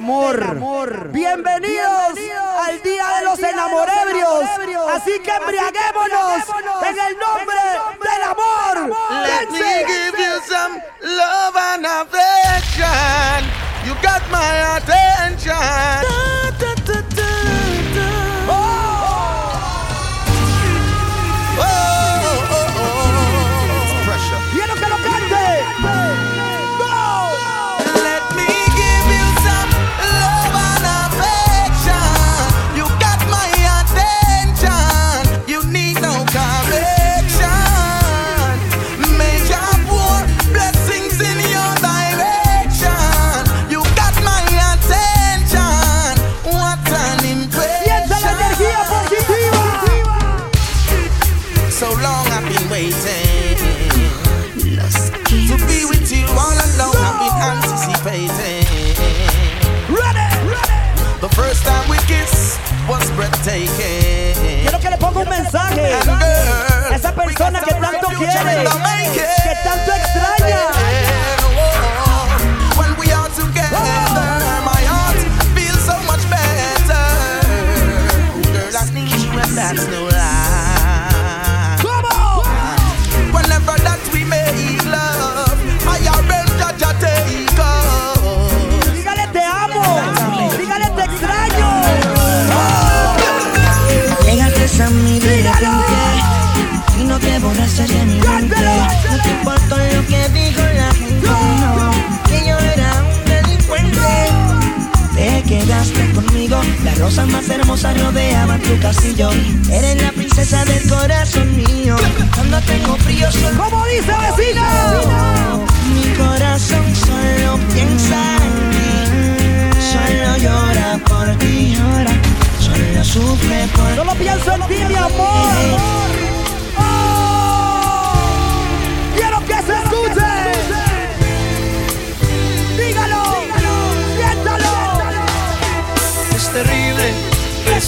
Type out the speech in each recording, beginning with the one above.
amor. Rosas más hermosas rodeaban tu castillo. Eres la princesa del corazón mío. Cuando tengo frío solo ¿Cómo dice vecina? mi corazón solo piensa en ti, solo llora por ti, llora, solo sufre por ti. Solo pienso en ti, mi amor.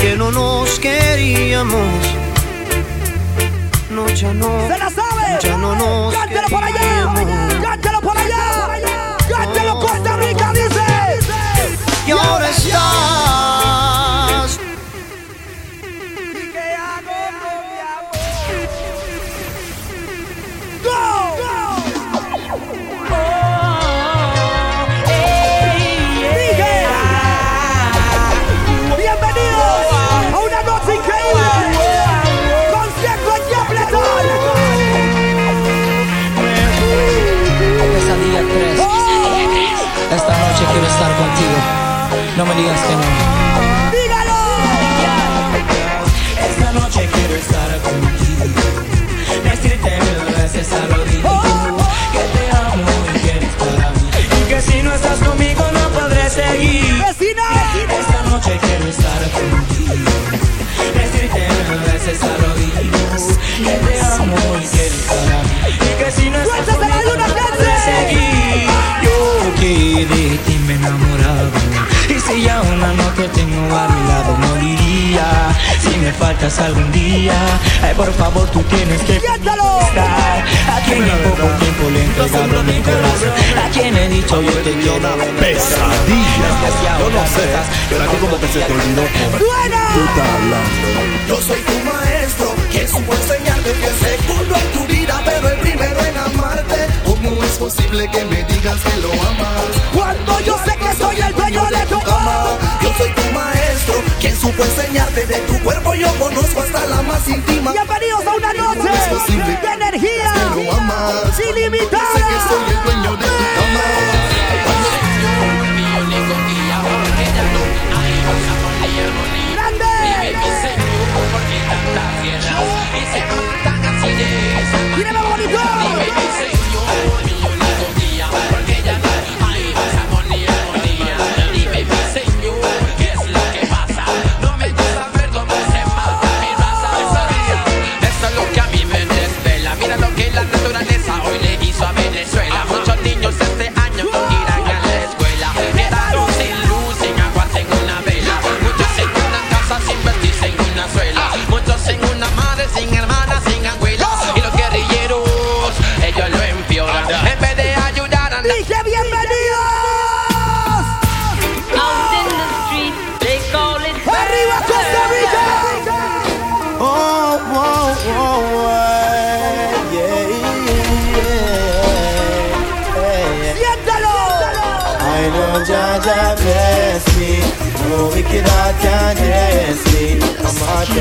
que no nos queríamos. No, ya no. Se la sabe. Ya no nos Cántelo por allá. Cántelo por allá. Cántelo Costa Rica, dice. Y ahora estás veces oído que te amo y que eres para mí. Y que si no estás conmigo no Fletcher. seguir. Yo que de ti me he enamorado. Y si ya una no te tengo a mi lado, moriría. Si me faltas algún día, ay, por favor, tú tienes que estar. A quien en poco tiempo le he entregado mi corazón. A quien he dicho yo te quiero. Pesadilla. Yo no sé, pero a ti como que se te olvidó. Buena. Tú estás hablando. Yo soy tu maestro, quien supo enseñarte que el segundo en tu vida, pero el primero en amarte. ¿Cómo es posible que me digas que lo amas? Cuando yo sé que soy el dueño de tu cama. Yo soy tu maestro, quien supo enseñarte de tu cuerpo. Yo conozco hasta la más íntima. Bienvenidos a una noche Es posible de energía que lo amas. Sé que soy el dueño de tu cama. Il est mort du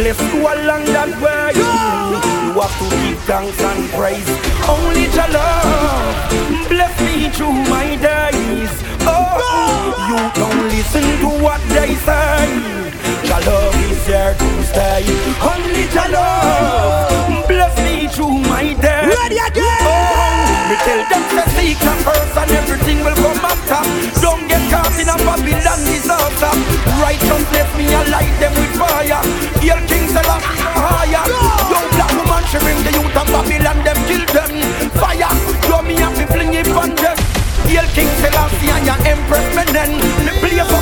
place to a long that way. You have to give thanks and praise. Only your love bless me through my days. Oh, you don't listen to what they say. Your love is there to stay. Only your love bless me through my days. Ready again. Oh, me tell say seek your first and everything will come after. Don't get caught in a Babylon disaster. Righteous let me alight them with fire. Here, kings King Selassie higher. Yo, black woman, she bring the youth of Babylon, them kill them. Fire, yo, me have to fling it on them. Heal King Selassie and your Empress Menen. The place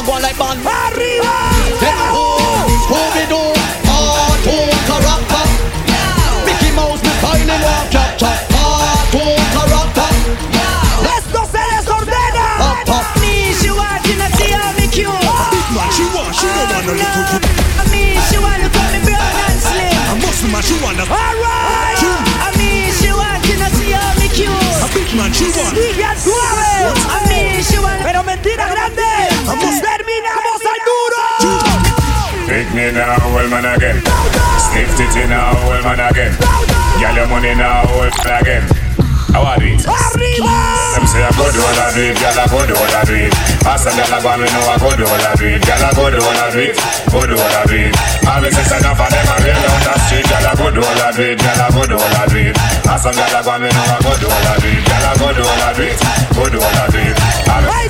and go like band. Arriba. Then who, who we do? Cartoon character. Mickey Mouse, me walk chop chop. Cartoon character. Esto se desordena. Up top. Me, she want to not see how me cute. Big man, she want, she don't want no little kid. Me, she want to call me brown and slim. A muscle man, she want a All right. Me, she want to not see how me A big man, she want. Sigue suave. Me now, old man again. Stiff titty now, old man again. Get your money now, old man again. How are it? Arriba. Them say I go do all I do it, girl I go do all I do it. Ask them girl I go me know I go do all I do it, girl I go do all I do it, go do all I do it. All me say enough of them I real on the street, girl I go do all I do it, girl I I do it. Ask them girl I go me know I go do all I do it, girl I I do it, go do I do it. All me Ay,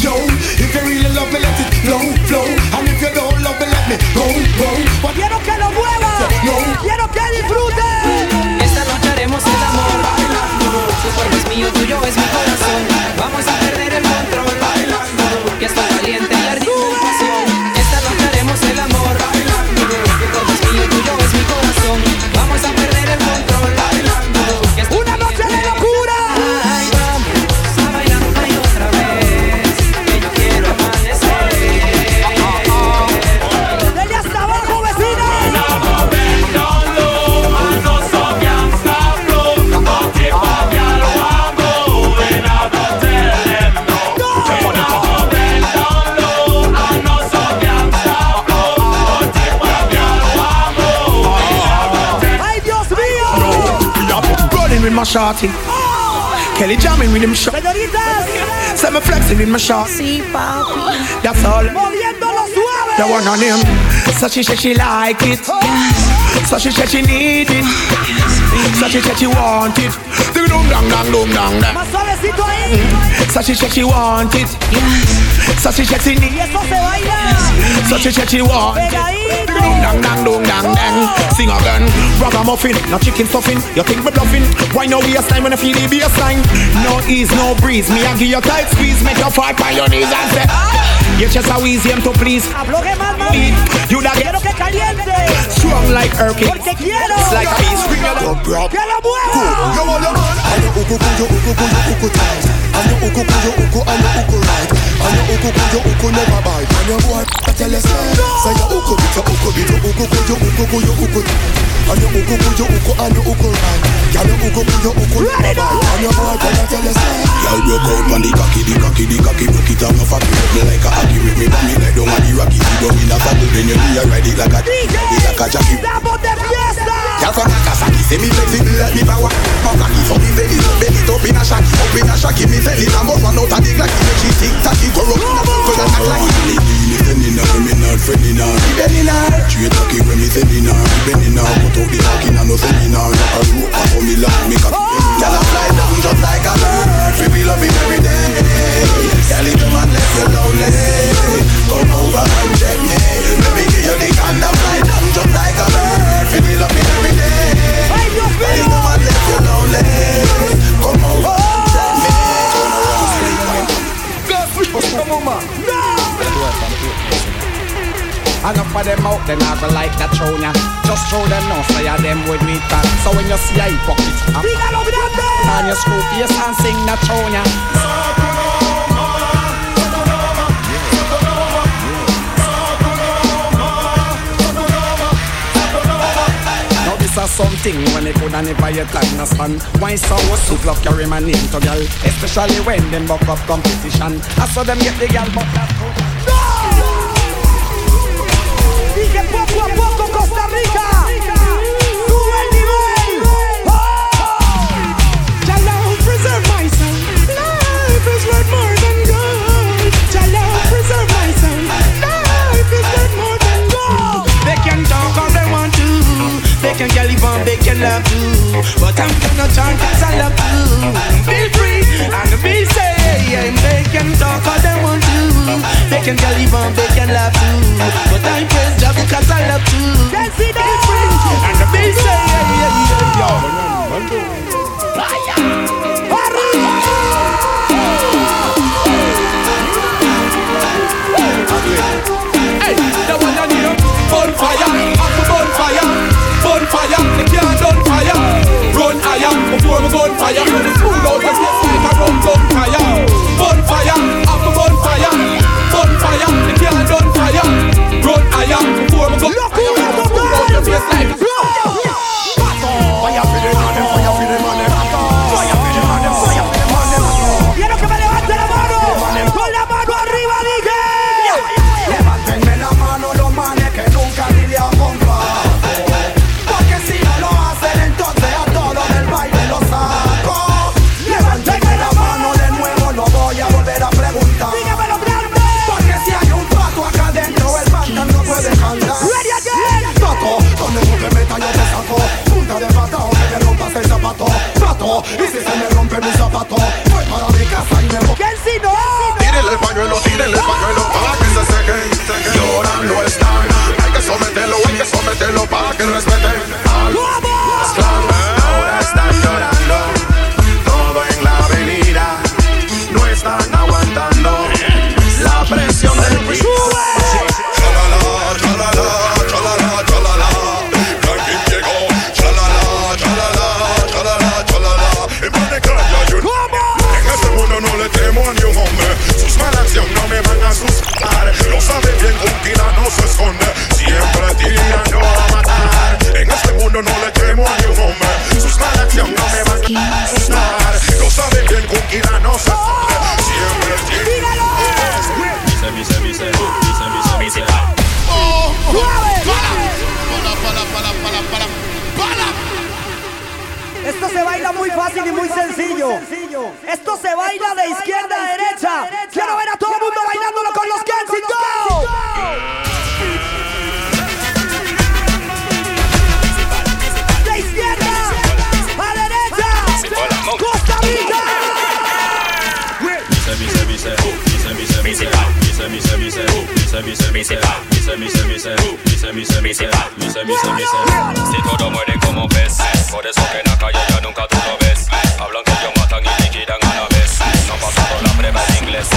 Yo. If really love me, let it flow, flow. And if love let me go, go. Esta noche haremos el amor tuyo es mi corazón. My shorty. Kelly jamming with him shot. Señoritas, Say me flexing with my shot. Sí, papi. That's all. moviéndolo suave. The one on him. So she said she like it. Oh. So she said she need it. So she said she want it. Ding dong dang dang dong dang dang. Más suavecito ahí. So she said she want it. So she said she need it. eso se. So she said she want it. Pegadito. Ding dong dang dang dong dang dang. Sing again. Ragamuffin, no chicken stuffing. You think me bluffing? Why no waste time when I feel the baseline? No ease, no breeze. Me I give you tight squeeze. Make you fall on your knees and say. You just a easy to please. Afloje más, mami. You da get Quiero que caliente. strong like Erkin. Porque quiero It's like peace. Bring it up. que lo mueva. You want your man? And your uku uku uku uku uku tight. And your uku uku uku and your uku right. And your uku uku uku never bite. And your boy I tell you say. Say your uku bit your uku bit your uku uku your uku uku your uku tight. And your uku uku your uku and your uku right. Girl your uku uku your uku never bite. And your boy I tell you say. Girl broke out on the cocky, the cocky, the cocky Broke it off, no fucky Rub me like a hockey Rip me back me like down on the rocky You down in a get like no span Why so love carry my name to Especially when them buck up competition. I saw them get the but No! Costa Rica. Preserve my Life is worth more than gold. Preserve my Life is worth more than gold. They can talk all they want to. They can get live on, they can love too but I'm gonna chant cause I love you. Be free and be say And they can talk all they want to. They can tell even they can love too. But I praise Jah because I love you. Be free and be safe. gunfire. Pull out your chest like a rum lo pa' que respeten muy fácil y muy sencillo. Esto se baila de izquierda a derecha. Quiero ver a todo el mundo bailándolo con los Kensington. De izquierda a derecha mi sé, mi. Si todo muere como ves, por eso que en la calle ya nunca tú lo ves. Hablan que ellos matan y liquidan a la vez. No pasó por la prueba en inglés.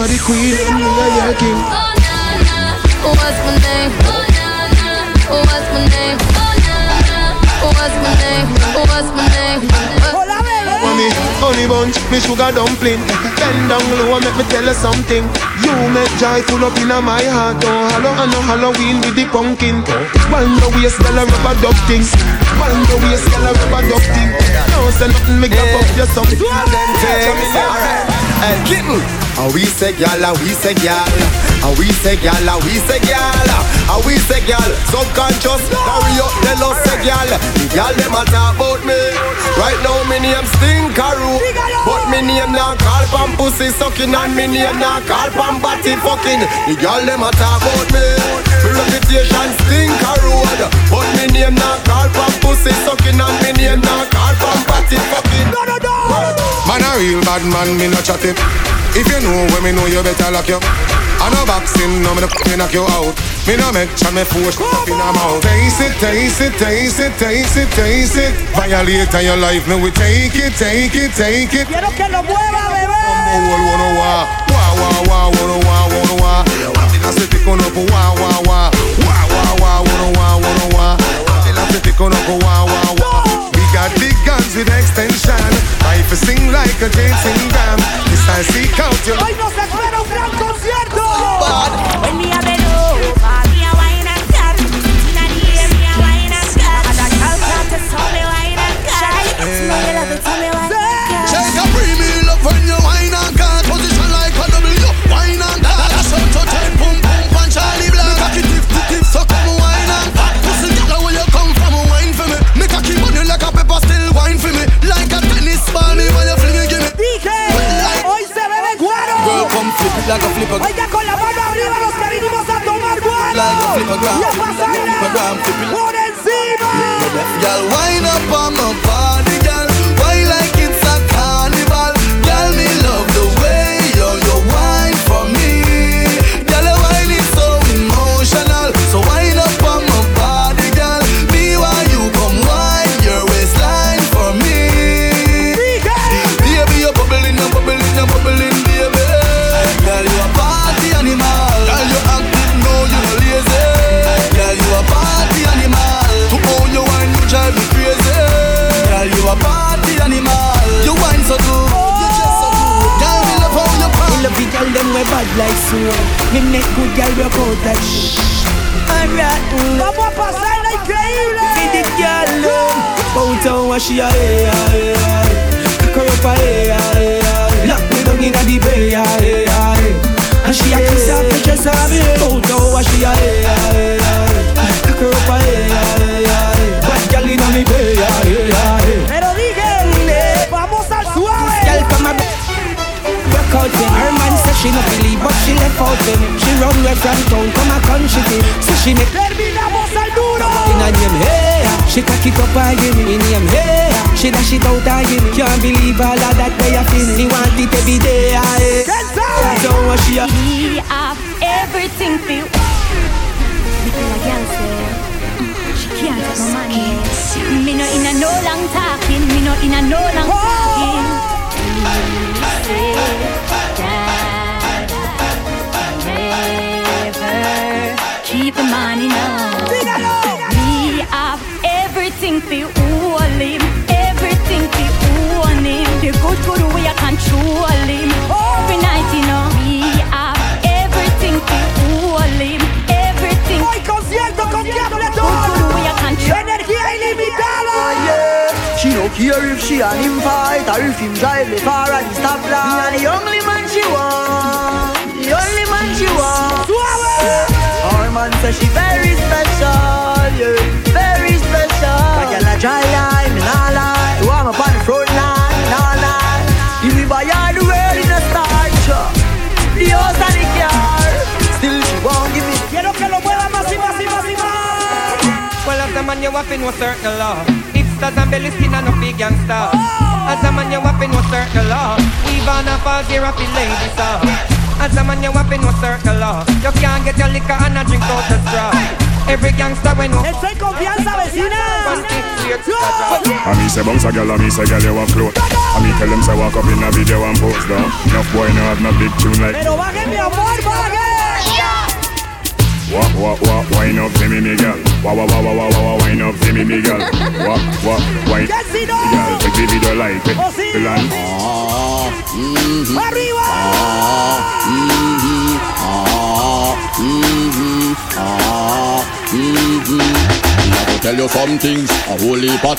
You are the queen, me are your king. Oh na na, what's my name? Oh na na, what's my name? Oh na na, what's my name? What's my name? Mommy, honey bunch, me sugar dumpling. Bend down low and make me tell you something. You make joy full up in my heart. Oh, hello, I know Halloween with the pumpkin. One the waist, girl, a rubber duck thing. One the waist, girl, a rubber duck thing. No, say nothing, make up up your something. Hey, kitten. And we say gal, and we say gal. And we say gal, and we say gal. And we say gal. Subconscious, carry up the love say gal. The gal them a talk about me. Right now me name Stinkaroo. But me name now call pam pussy sucking and me name now call pam body fucking. The gal them a talk about me. Me reputation Stinkaroo. But me name now call pam pussy sucking and me name now call pam body fucking. Man a real bad man, me no chat it. If you know when me know you better lock you. I no boxing, no me me knock you out. Me no make chat me force up in a mouth. Taste it, taste it, taste it, taste it, taste it. Violate your life, me we take it, take it, take it. Quiero que lo mueva, bebé. Wall wanna wah, wah wah wah wanna wah wanna wah. Watila se pick on up wah wah wah, wah wah wah wanna wah wah. Watila se pick up wah wah wah. We got big guns with extension. Life is sing like a dancing gram. This I seek out your. Hoy nos espera un gran concierto. When me a bend over, me a wine and cut. Inna the air, me a wine and cut. And that girl come to tell me wine and cut. Smell me love it, tell me wine and cut. Take a premium love when you wine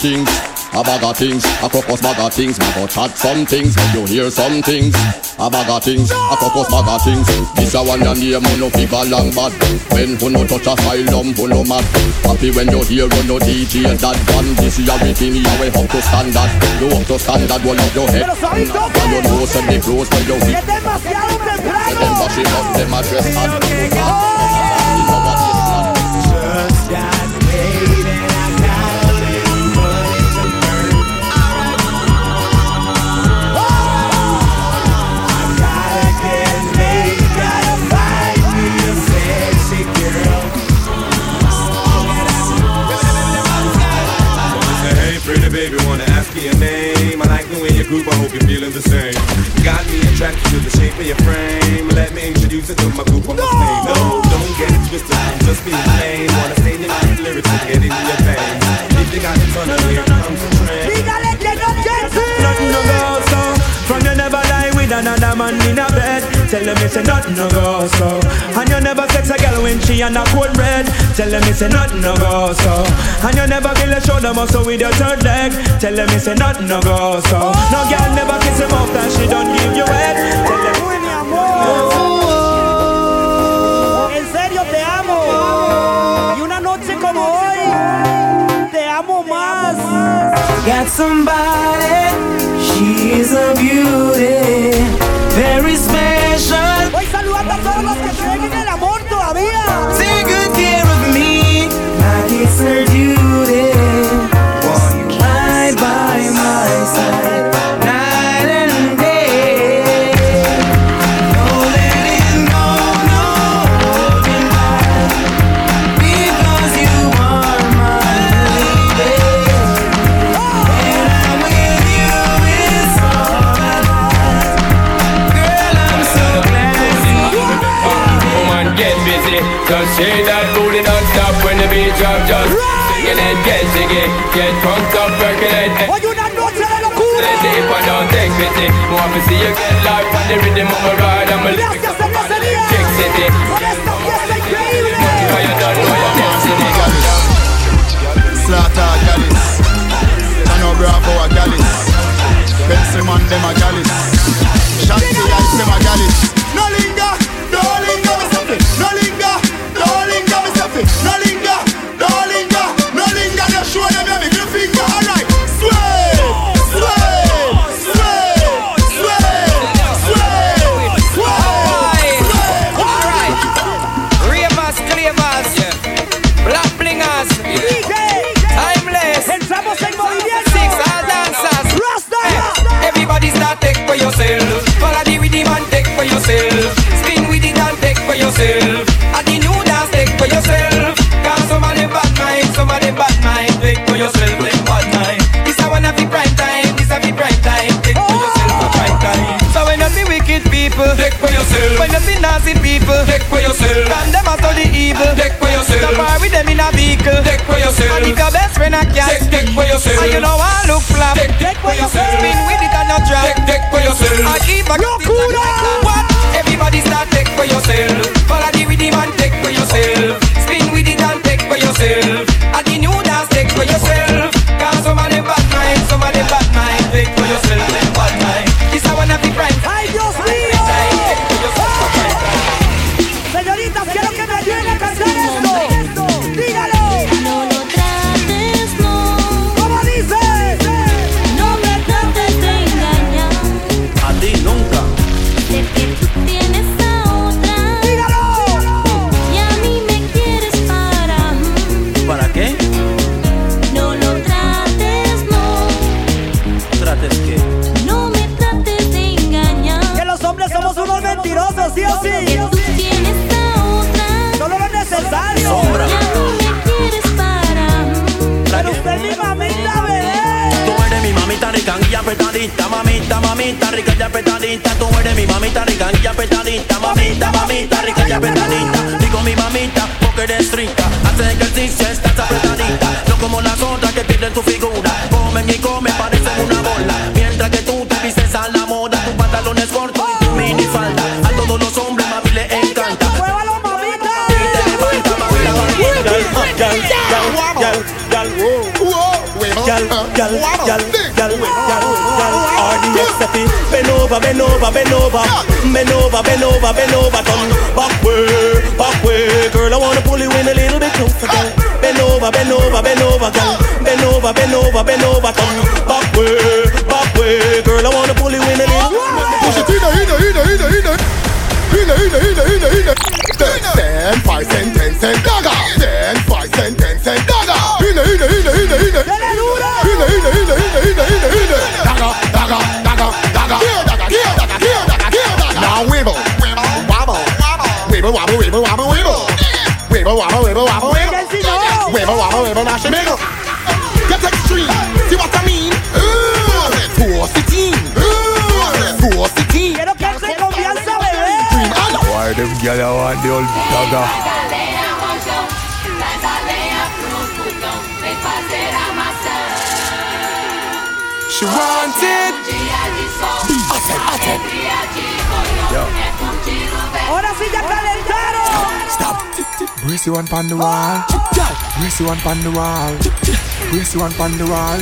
things. A bag of things, a crocus bag of things. Me go chat some things, you hear some things. A bag of things, a crocus bag of things. This a one your name, who no figure long bad. When who no touch a asylum, who no mad. Happy when you hear who no DJ that one. This is everything you way up to standard. You up to standard, hold up your head. And you know some the clothes when you. Demasiado temprano. Them bashing up, them a dress hard. Wanna your name? I like the way you groove, I hope you're feeling the same. Got me attracted to the shape of your frame. Let me introduce you to my group on the stage. No, don't get it twisted, I'm just being plain. Wanna stay in my lyrics and get into your veins. If you got it on the here comes the train. Nothing no go so From you never lie with another man in a bed Tell them it's a nothing no go so. And you never sex a girl when she on a cold red. Tell them it's a nothing no go so. And you never kill a shoulder muscle with your third leg. Tell them it's a nothing no go so. No girl never kiss him off that she don't give you head. Tell them En serio te amo. Y una noche como hoy, te amo más. Got somebody, she is a beauty, very special. Voy saludando a todos los que creen en el amor todavía. Take good care of me, like it's her Get drunk up, percolate. Hoy una noche de locura. Deep and don't take pity. Want to see you get life on the rhythm of my ride. I'm a living Gracias, cervecería. Kick City. Por esta fiesta increíble. How you done, know your destiny. Slaughter Gallis Tano Bravo a Gallis Benson man dem a Gallis yourself. And the new dance take for yourself. Cause somebody bad mind, somebody bad mind, take for yourself, take bad mind. This a one of the prime time, this a the prime time, take for yourself the prime time. So when you see wicked people, take for yourself. When you see nasty people, take for yourself. And them a the evil, take for yourself. The bar with them in a vehicle, take for yourself. And if your best friend a cat, take, take for yourself. And you know I look flat, take, take for yourself. Spin with it and not drop, take, take for yourself. I keep a look cool, what? Everybody start take for yourself. Follow the rhythm and take for yourself. Over, bend over, bend over, bend over, bend over, bend over, turn back way, back way. Girl, I wanna pull you in a little bit closer, girl. Bend over, bend over, bend over, girl. Bend over, bend over, bend over, turn back way, panache and mega. Get extreme. See what I mean? Forcity. Forcity. Quiero que se confianza, bebé. Why them gyal a want the old dagger? She want. Brace you one pon the wall. Brace you one pon the wall. Brace you one pon the wall.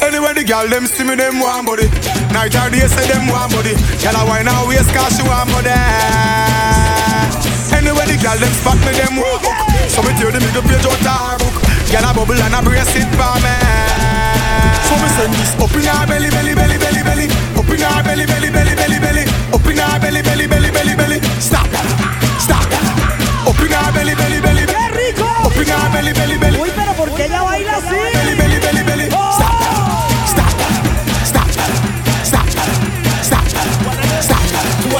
Anyway, the girl them see me, them want body. Night or day say them want body. Girl a wine her waist 'cause she want body. Anyway, the girl them spot me, them want hook. So me tear the middle page out her book. Girl a bubble and a brace it for me. So me send this up in her belly, belly, belly, belly, belly. Up in her belly, belly, belly, belly, belly. Up in her belly, belly, belly, belly, belly. Stop, stop. Opina belly, belly, belly. ¡Qué rico! Belly, belly, belly. Uy, pero ¿por qué ella baila así? Belly, belly, belly, belly. Oh. Stop. Stop that. Stop that. Stop that. Stop that. Stop. Stop. Stop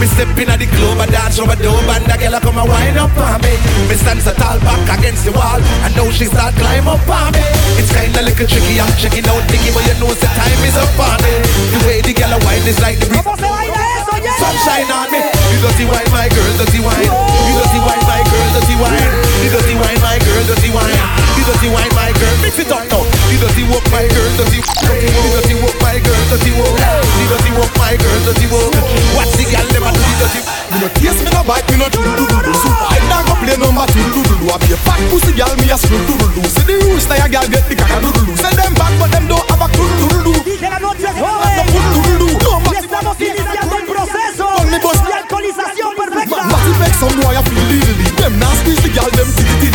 me step in at the club, I dance over the and the girl a come and wind up on me. Me stand so tall back against the wall, and now she start climb up on me. It's kinda little tricky, I'm checking out thingy, but you know the time is up on me. The way the girl a wine is like the breeze. ¿Cómo se baila eso, ya? Sunshine on me. You dirty wine, my girl, dirty wine. You dirty wine, my girl, dirty wine. You dirty wine, my girl, dirty wine. You dirty wine, my girl, mix it up now. You dirty walk, my girl, dirty. You dirty walk, my girl, dirty walk. You dirty walk, my girl, dirty walk. Watch the girl never do the dirty. Me no taste, me no bite, me no do do do do. So I not go play number two do do do. I be a fat pussy girl, me a screw do do do. See the rules, now your girl get the caca do do do. Send them back, but them don't have a do do do do. Dice la noche es some boy a feel diddly Them nah squeeze the them diddly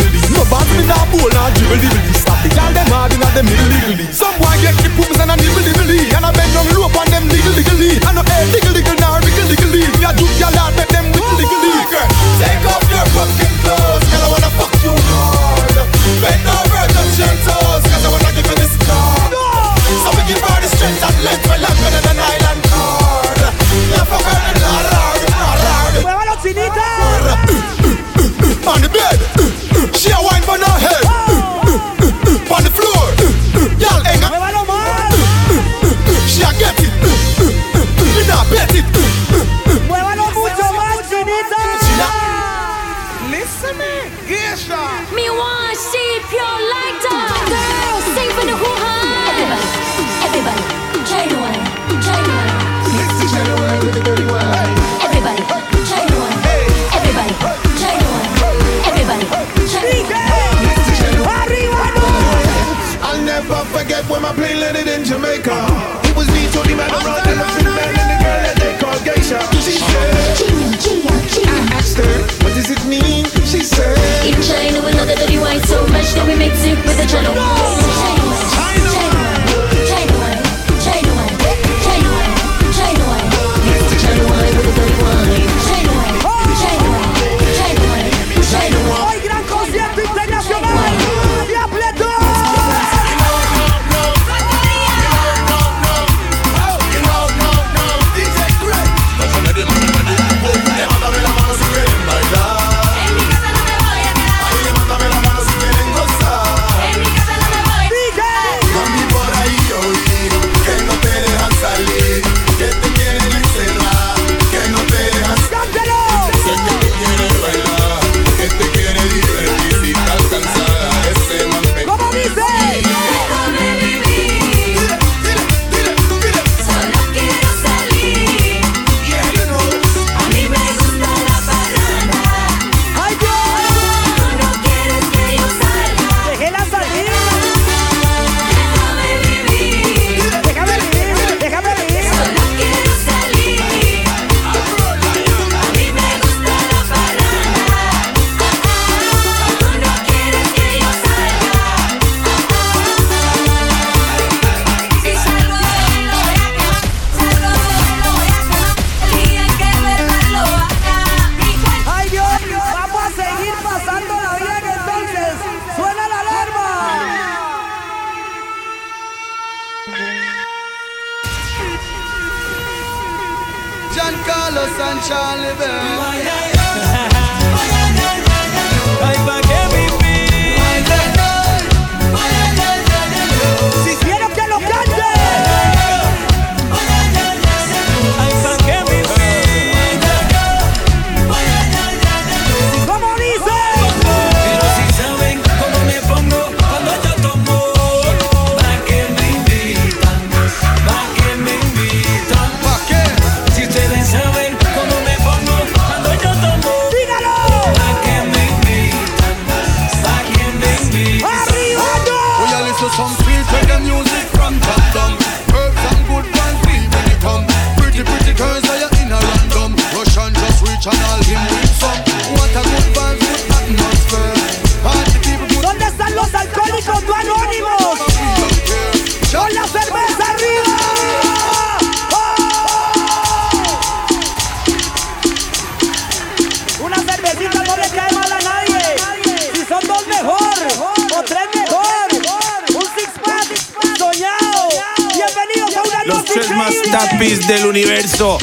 del universo.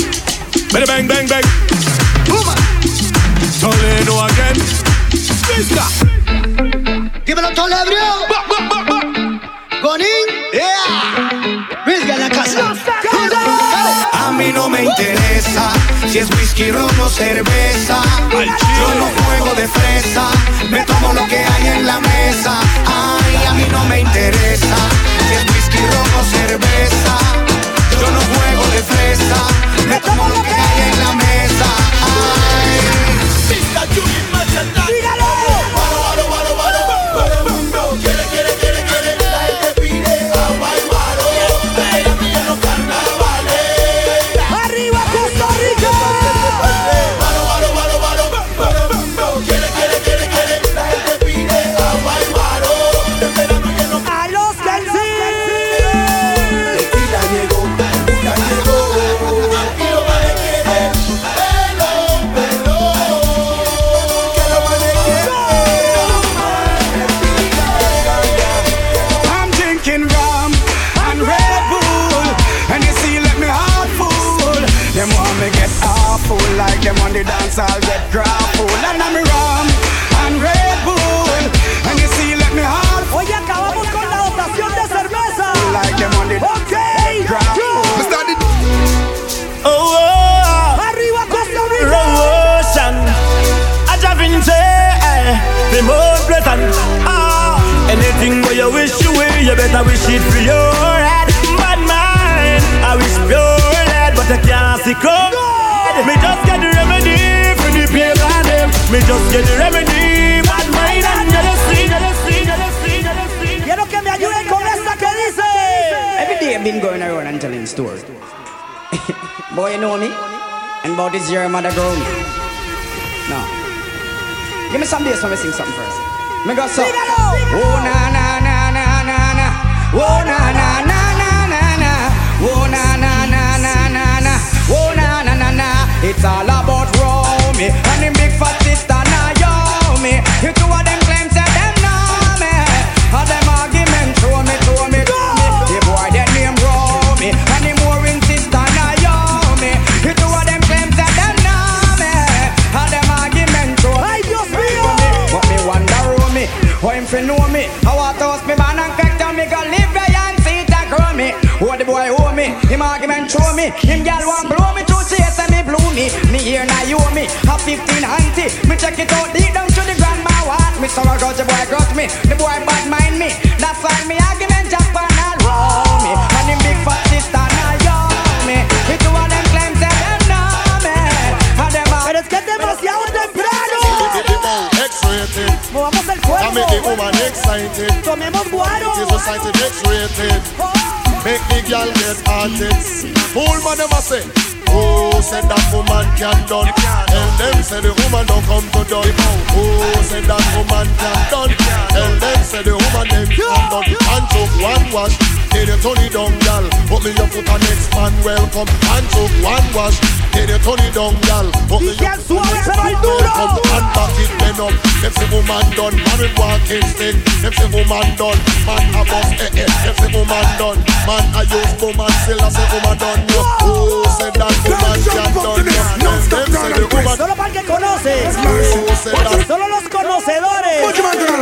Bang, bang, bang, bang. Toledo again. Visca. Dímelo, Tolebrio. Gonin. Yeah. Rizga en la casa. A mí no me interesa si es whisky, ron o cerveza. Yo no juego de fresa, me tomo lo que hay en la mesa. Ay, a mí no me interesa si es whisky, ron o cerveza. Juego de fresa, me tomo lo que hay en la mesa. Ay. You will, wish it for your head. Bad mind, I wish pure lead, but I can't see come. Me just get the remedy for the pain on them. Me just get the remedy. Bad mind and you just see, you just see, you just see, you just see. Quiero que me ayuden con esta que dice. Every day I've been going around and telling stories. Boy, you know me? And about this year, mother grown me. No. Give me some days when we sing something first. Me go so. Oh na na. Oh na na na na na na. Oh na na na na na na. Oh na na na na. It's all about Romy and the show me. Him gal want blow me through. Chase and me blew me. Me here now you me, have 15 auntie. Me check it out deep down to the grandma what Me so I got the boy got me, the boy bad mind me. That's why me argument just pan all round me. And him big fat sister now you me. Me two of them claim say them know me. And them Pero es que es demasiado temprano. X-rated. Movamos el I make the woman excited. Tomemos guaro. It is society X-rated. Make the girl get haunted. Fool man never say. Oh, said that woman can done. Tell them say the woman don't come to done. Oh, said that woman can done. Tell them say the woman them can done. And took one wash, then you turn it down, gal. Put me your foot on next man welcome. And took one wash, then you turn it down, gal. Put me your foot on next man welcome. And back it then up. Them say woman done, man walking stick. Them say woman done, man a bust eh eh. Them say woman done, man a use woman still a say woman done. Yo, oh, say that woman can done. Solo para que conoce. Solo los conocedores.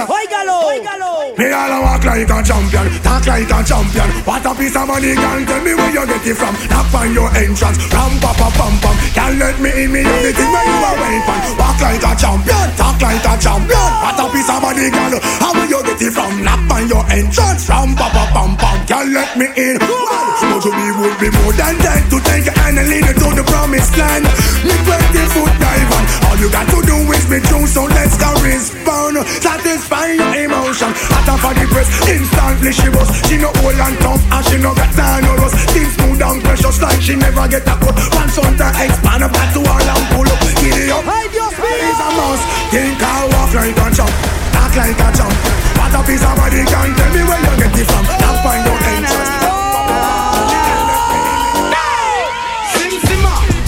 Óigalo. Óigalo. Me all a walk like a champion, talk like a champion. What a piece of money, girl. Tell me where you get it from. Knock on your entrance, ram pa pa pam pam. Can't let me in, me everything where you are waiting for. Walk like a champion, talk like a champion. What a piece of money, girl. How will you get it from? Knock on your entrance, ram pa pa pam pam. Can't let me in. But you be would be more than that to take and lead you to the promised land. Me 20 foot dive on. All you got to do is be true, so let's go respond. Satisfy your emotion. Hotter for the press, instantly she was. She no old and tough, and she no got time no rust. Things smooth and precious like she never get a cut. Once on the expand up, back to her and pull up. Giddy up. Ay, Dios Is a must. Think I walk like a jump, talk like a jump. What a piece of body can tell me where you get it from. Now find your ah.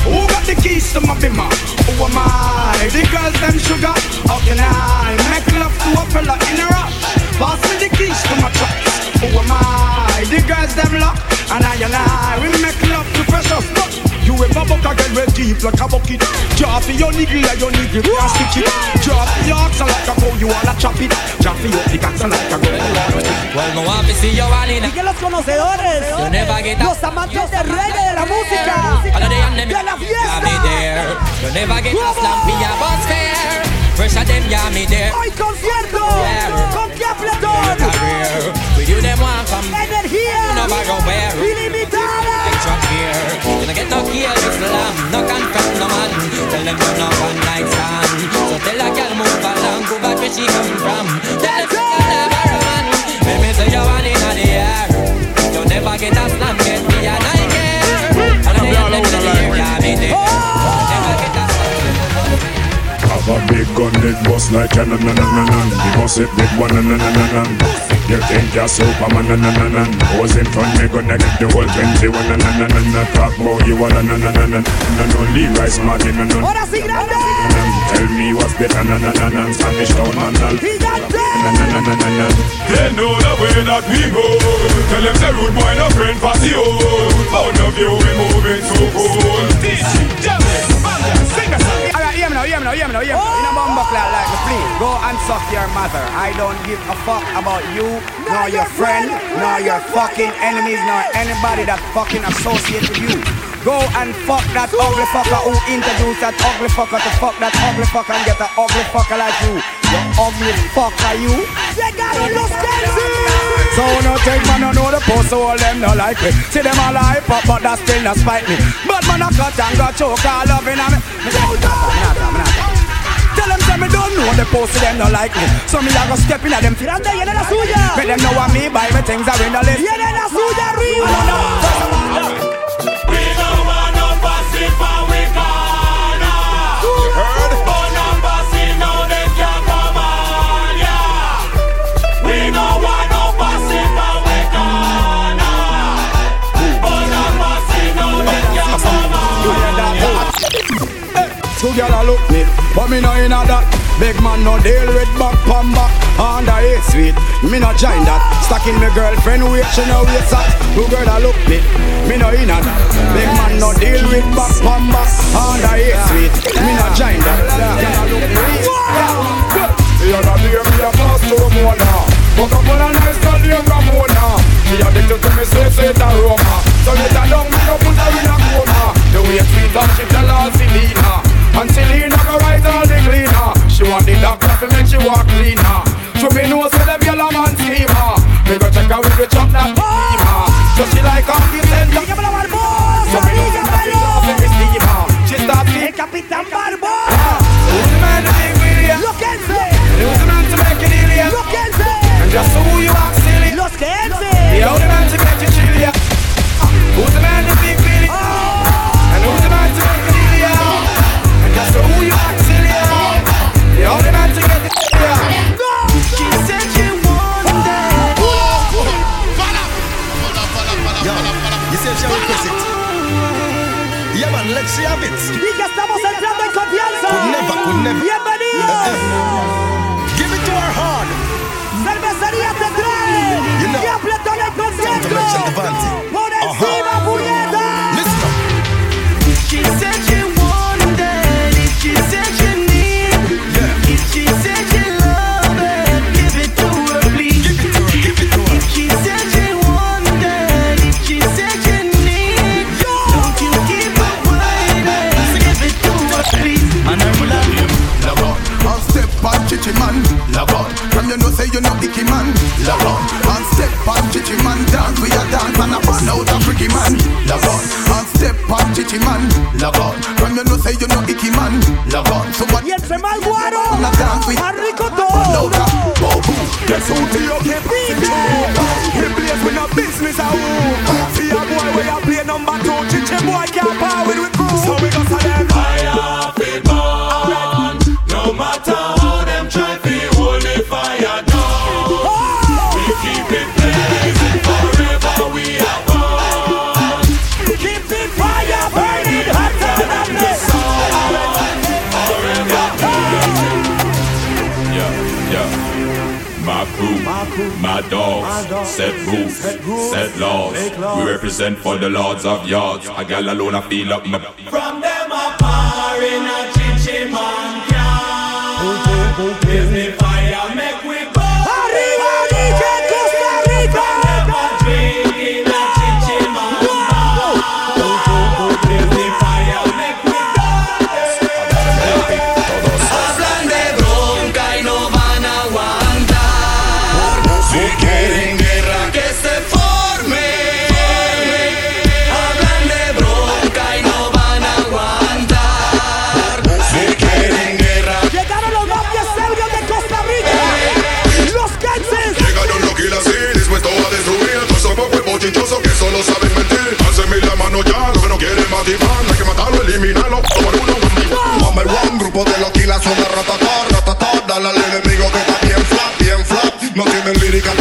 who got the keys to my bimmer? Who am I? The girls them sugar. How can I make love to a fella in a rush? Pass me the keys to my trucks. Who am I? The girls them lock. And I and I, we make love to precious stuff. You ever buck a girl with deep like a bucket. Drop your niggle like your niggle can't stick it Drop your oxen like a cow, you wanna chop it. Drop your the oxen like a girl you wanna stick it Well, me want to see you all in. Y que los conocedores, You never get los amantes del reggae, de la música, All of the and them. De la Yeah, me fiesta. there. You never get a slam for your bus fare Pressure them, yeah, me there. Hoy concierto! Con Capleton. Career. With you, them want come. Energía You never go where. Ilimitada. Extra fear You don't get no kill with slam No confront no man. Tell them you're not one night stand. So tell a girl move along Go back where she come from. Tell them you're never a man Let me say you're one in the air. You never get a Have a big gun that bust like a na na na na na. You bust it with one na na na na na. You think you're Superman na na na na. Who's in front me gonna get the whole twenty-one na na na na na. Talk about you a na na na na na. No no Levi's Martin na na. Ahora sí, grande. Tell me what's better na na na na. Spanish town man na Gigante. na na na na na. They know the way that we go. Tell them the rude boy no friend for the old. Bound of you we moving so cool. This sing a song. Alright, hear me now, hear me now, hear me now, hear me now. In a bumbo cloud like me, please go and suck your mother. I don't give a fuck about you, nor your friend, nor your fucking enemies, nor anybody that fucking associate with you. Go and fuck that ugly fucker who introduced that ugly fucker to fuck that ugly fucker and get an ugly fucker like you. You ugly fucker, you. Llegaron los Kenzie. So no take man, no know the post, so all them no like me. See them all hype up, but that still not spite me. But man, I cut and got choke, all loving on me. Tell them say me don't know the post, them no like me. So me a go step in at them. Grande, viene la suya. Make them know what me buy, me things are in the list. Viene la suya arriba. We Two gyal a look me, but me no inna that. Big man no deal with back pam back. Under eight sweet, me no join that. Stacking me girlfriend wait, she no wait that. Two girl a look me, me no inna that. Big man no deal with back pam back. Under eight sweet, me no join that. Gyal a look me. The other day me a pass to Ramona Fuck up on a nice girl named Ramona She addicted to me sweet sweet aroma So let her down me no put her in a coma The way sweet and she tell her Selena And Selena go write all the cleaner. She want the doctor to make she walk cleaner. So me know say the yellow man schemer Me go check her with the chop that steamer. So she like you send her So me know say that she love me steamer. She start me El Capitán Barbosa. Who's the man to make with you? Los Kenzie. Who's the man to make it ill Los Kenzie. And just who and a burn out a freaky man. Love on, and step on chichi man. Love on, when you know say you no icky man. Love on, so what? Y el mal guaro, más rico todo. Burn out a bobo, que es un tío que brilla. set laws. We represent for the lords of yards. A gal alone I feel up my. sube rotatón, rotatón. Dale al enemigo que está bien flat, bien flat. No tiene lírica,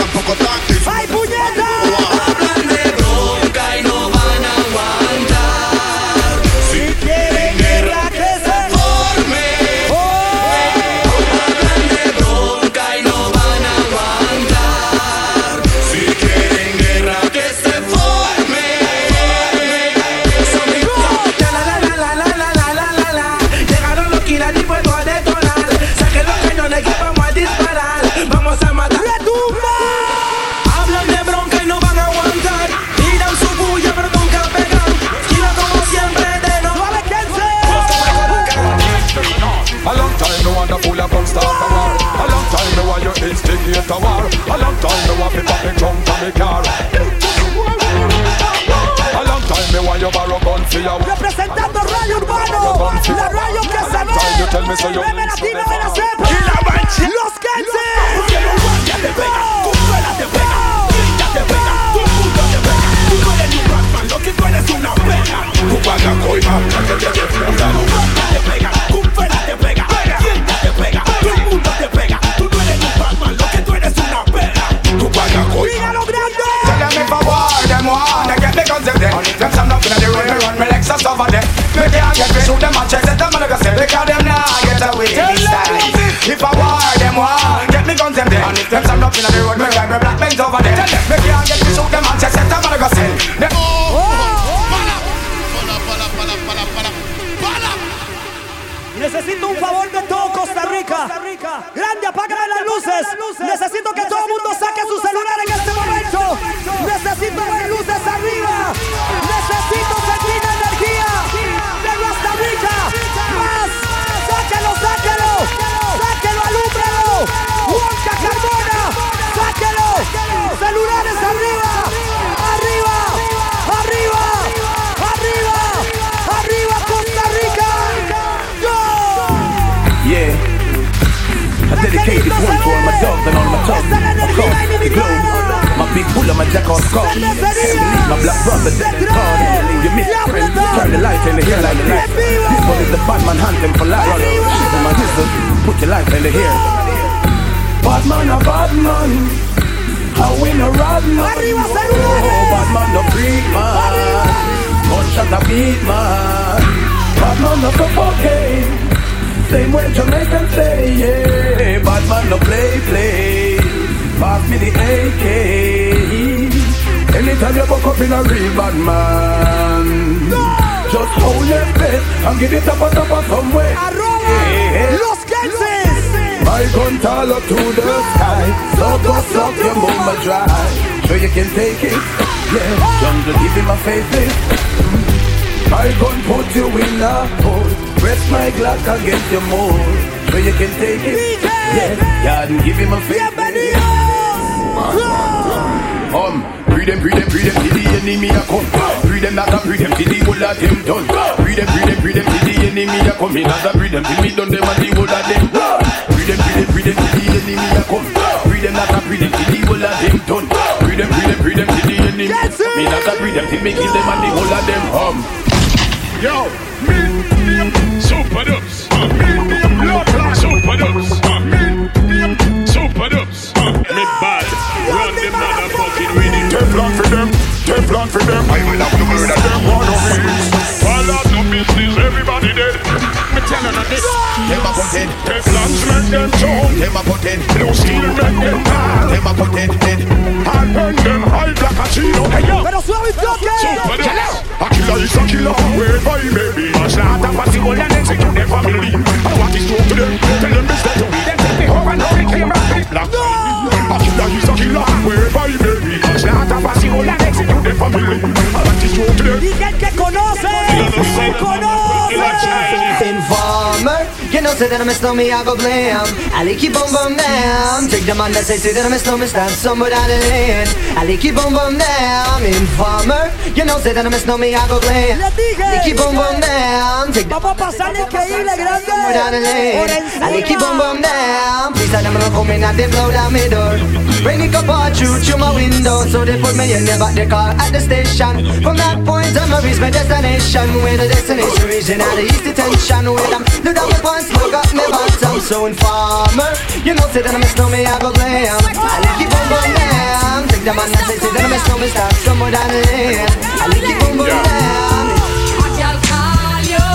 say that I'm a snowman, I go blam. I like keep on bum down. Take the man that say say that I'm a snowman, stand somewhere down the lane. I like keep on bum down. Informer, you know say that I'm a snowman, I go blam. I like keep on bum down. Take the a pasar increíble, somewhere down the lane. I like on encima. bum down. Please tell them I'm coming and they blow down my door. Bring it up all through through my window, so they put me in the back the car at the station. From that point on, I reach my destination. Where the destination region and the east detention. Where I'm look down my pants, look up my bottom. So informer, you know say that I'm a snowman, I go blam. I like it boom boom down. Take the man that say say that I'm a snowman, start somewhere down the lane. I like it boom boom down. A girl call you,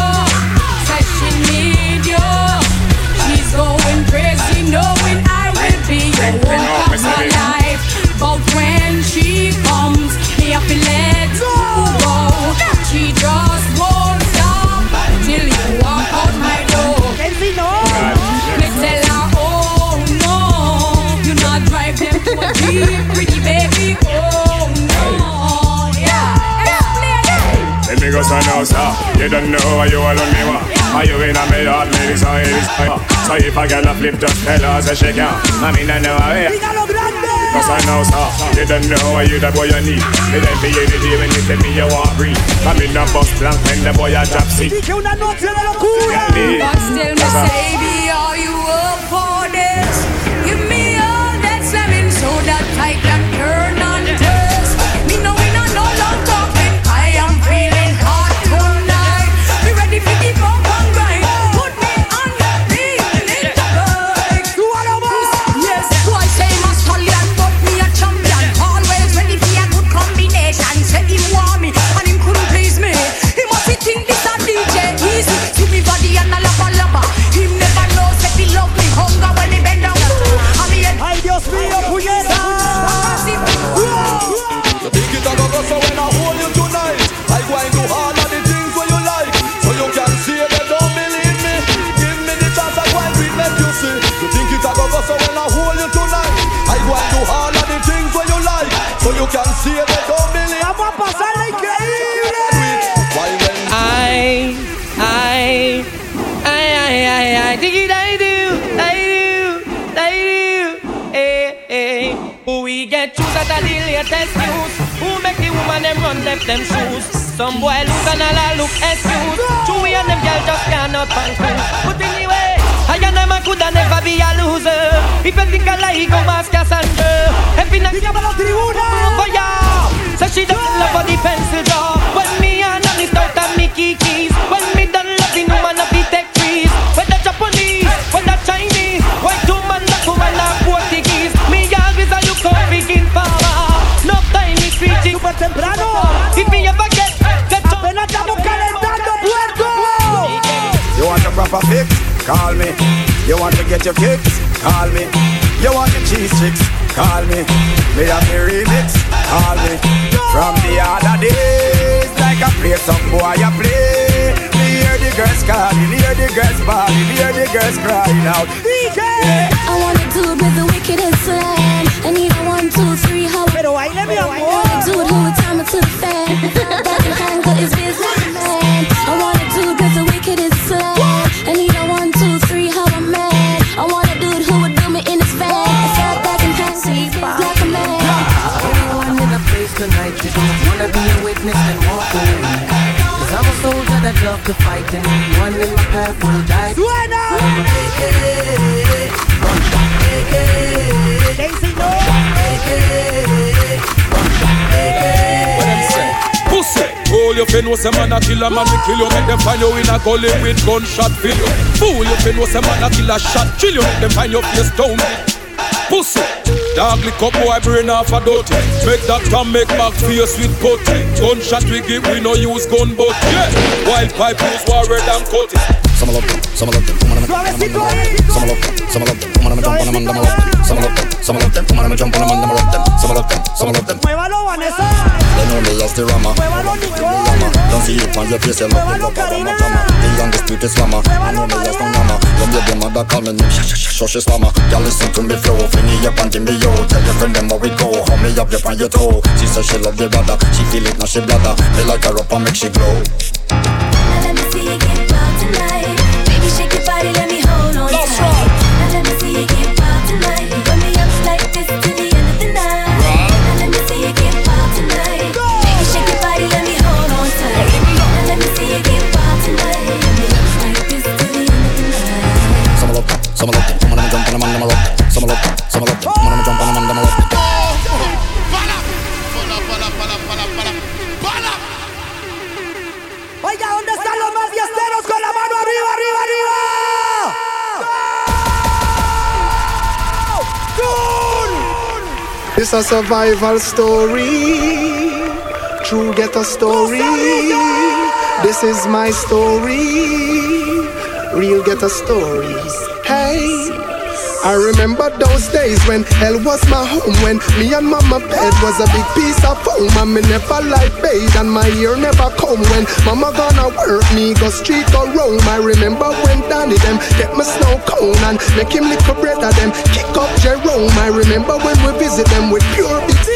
say need you. She's going crazy, knowing I will be your hope life. But when she comes, me have to let you go. She just won't stop till you walk out my door. Me tell her, oh no, you not drive them to a deep, pretty baby. Oh no, yeah, yeah. Let me go so now, sir. You don't know why you alone me wa. Are you in a me heart? So it is. So if I get a flip, just tell her say she can. I mean I know I. Grande. Cause I know, sir. You don't know why you that boy you need. Me then be any day when you tell me you want breathe. I'm in a bus blank when the boy a drop sick. Dije una noche de locura. But still, me say, them run left them shoes? Some boy look and all a look excuse. Chewy and them girl just cannot pan cruise. But anyway, I and them a coulda never be a loser. If you think I like go mask Cassandra, every night you la tribuna. for ya. So she don't love for the pencil a proper fix? Call me. You want to get your kicks? Call me. You want the cheese chicks? Call me. Me have the remix? Call me. From the other days, like I play some boy I play. Me hear the girls calling, hear the girls bawling, hear the girls crying out. I wanna do it with the wickedest slam. And you will die. Suena. A AK. Daisy no. Say? Pussy, fool you fin know say man a killer man we kill you make them find you in a gully with gunshot you. Fool you fin know say man a killer shot kill you make them find your face down. Pussy, dog lick up boy brain off a dirty. Make doctor make back face with putty. Gunshot we give we no use gun but yeah. Wild pipe use warrior than cut it. Some love them, some love them, come on, Suavecito ahí. some love them, some love them, come on, jump on them, and love them, some love them, some love them, on, jump on them, and love them, some love them, some love them. Muévalo, Vanessa. They know me as the rama, don't see it on your face, you love the love of my drama. The youngest is slammer, I know me as the mama. Love your baby mother call me name, sh sh sh sh slammer. Y'all listen to me flow, fling it up and me yo. Tell your friend them how we go, hold me up, up on your toe. She say she love the brother, she feel it now she bladder. Me like her up and make she glow. Let me see you get wild tonight. Baby, shake your It's a survival story, true ghetto story. This is my story, real ghetto stories. I remember those days when hell was my home When me and mama bed was a big piece of foam And me never like bathe and my ear never come When mama gonna work me go street or roam. I remember when Danny them get me snow cone And make him lick a bread of them kick up Jerome. I remember when we visit them with pure big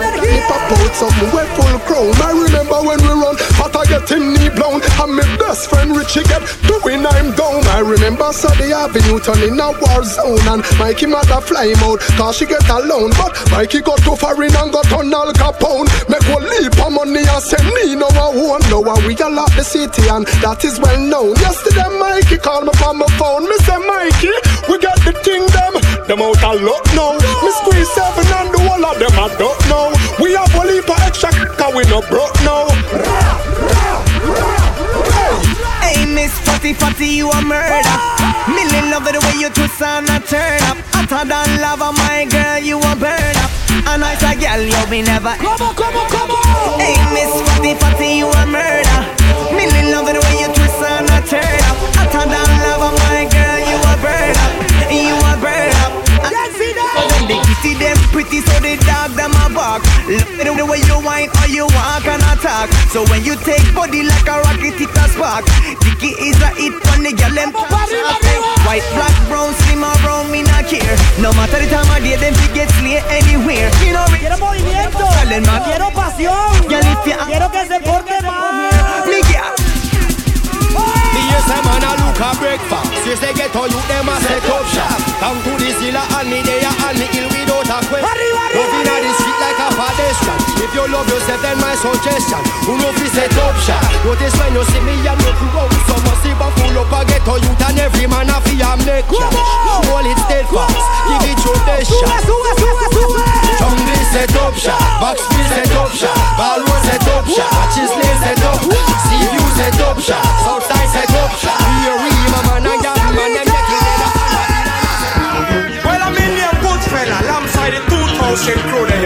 me pop out something full chrome I remember when we run hot I get him knee blown. And my best friend Richie get doing I'm down. I remember Sunday Avenue turning a war zone. And Mikey mother fly him out cause she get alone. But Mikey got too far in and got on Al Capone. Make one leap of money and send me no one. Now we a lot the city and that is well known. Yesterday Mikey called me from my phone. Me say Mikey we got the thing them Them out a lot now Me squeeze seven and the whole of them I don't know We have a leap of extra cause we no broke now Hey, Miss Fatty Fatty, you a murder. Million love the way you twist and a turn up. Hotter than lava, my girl, you a burn up. A nice a girl, you be never. Come on, come on, come on. Hey, Miss Fatty Fatty, you a murder. Million love the way you twist and a turn up. Hotter than lava, my pretty, so the dog them a bark. Look at the way you whine or you walk and attack. So when you take body like a rocket, it a spark. Dicky is a hit on the girl them White, black, brown, slim or brown, me not care. No matter the time of day, them fi get slay anywhere. You know, Quiero movimiento, uh, quiero pasión, quiero que se porte mal. Me girl. Yes, a man a look a breakfast. Since they get to you, them a set up shop. Come to the zilla and me there and me ill without a question. Love inna the street like a pedestrian. If you love yourself, then my suggestion. Who know fi set up shop? Notice when you see me and make you out. So must see but full up a get to youth and every man a a make cash. Hold it steadfast, give it your best shot. Jungle set up shop, Backstreet set up shop, Ballroom set up shop, Matches set up, Sea View set up shop, Southside the 2000 crew there.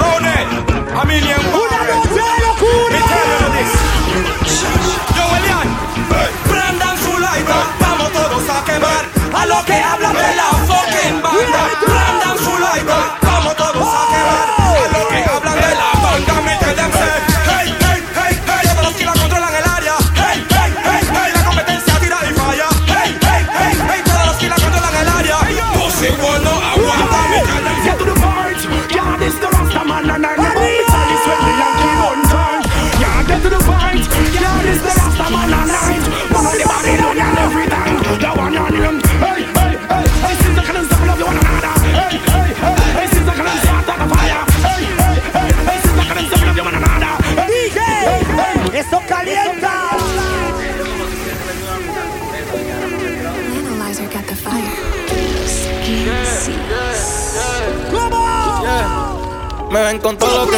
Round it,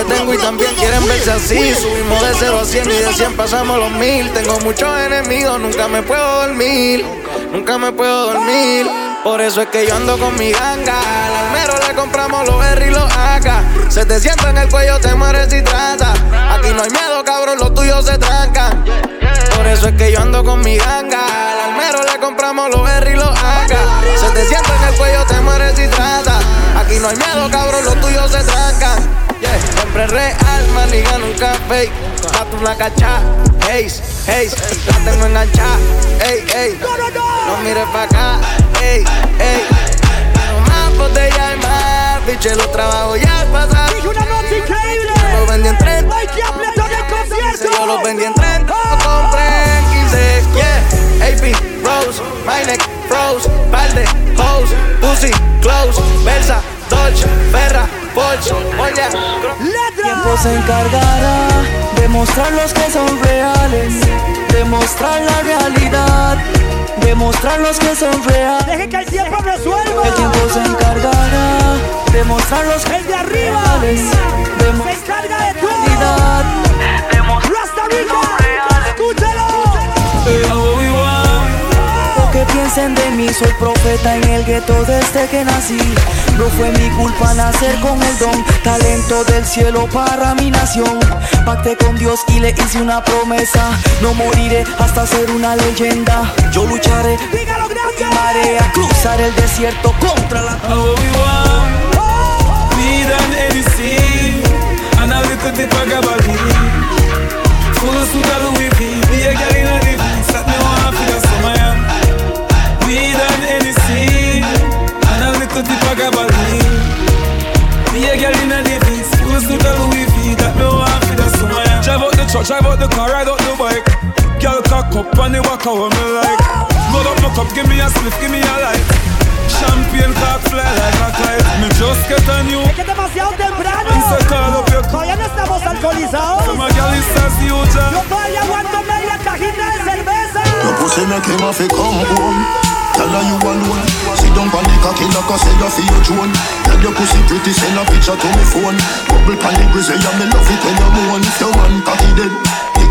tengo y también quieren verse así. Subimos de 0 a 100 y de 100 pasamos los mil. Tengo muchos enemigos, nunca me puedo dormir. Nunca me puedo dormir. Por eso es que yo ando con mi ganga. Al almero le compramos los R y los AK. Se te sienta en el cuello, te mueres si trata. Aquí no hay miedo, cabrón, los tuyos se trancan. Por eso es que yo ando con mi ganga. Al almero le compramos los R y los AK. Se te sienta en el cuello, te mueres si trata. Aquí no hay miedo, cabrón, los tuyos se trancan. Yeah. Siempre real, maniga, nunca fake. Pato una cacha, hey, hey, la tengo enganchada, ey, ey. No mires pa' acá, ey, ey. No más botella y más, biche, los trabajos ya pasaron. Dije una noche increíble. Yo los vendí en 30. Hay que apretón el concierto. Yo los vendí en 30, los compré en 15, yeah. AP, Rose, my neck, froze, balde, hose, pussy, close, Versa, Dolce, Ferra, Porsche, Oye, Tiempo se encargará de mostrar los que son reales, demostrar la realidad, demostrar los que son reales. Deje que el tiempo resuelva. El tiempo se encargará de mostrar los que de arriba se encarga de todo. realidad. Rasta Rica, escúchalo. Piensen de mí, soy profeta en el gueto desde que nací. No fue mi culpa nacer con el don, talento del cielo para mi nación. Pacté con Dios y le hice una promesa. No moriré hasta ser una leyenda. Yo lucharé, dígalo grande. marea, cruzar el desierto contra la. And a little bit of Full of Be a me And a little bit of gabardine a girl in a difference Full of suit of Louis V That me want for the summer. Drive out the truck, drive out the car, ride out the bike Girl cock up and the walk how me like Load up my cup, give me a spliff, give me a light Champagne cock fly like a kite Me just get a new Es que es demasiado temprano. And say call up your Todavía no estamos alcoholizados. So my girl is as you Yo todavía aguanto media cajita de cerveza. Your pussy make him have to come home. Tell her you alone. Sit down on the cocky like I you feel your drone. Tell your pussy pretty, send a picture to me phone. Bubble pan the grizzly, and me love it when you moan. If your man cocky dead,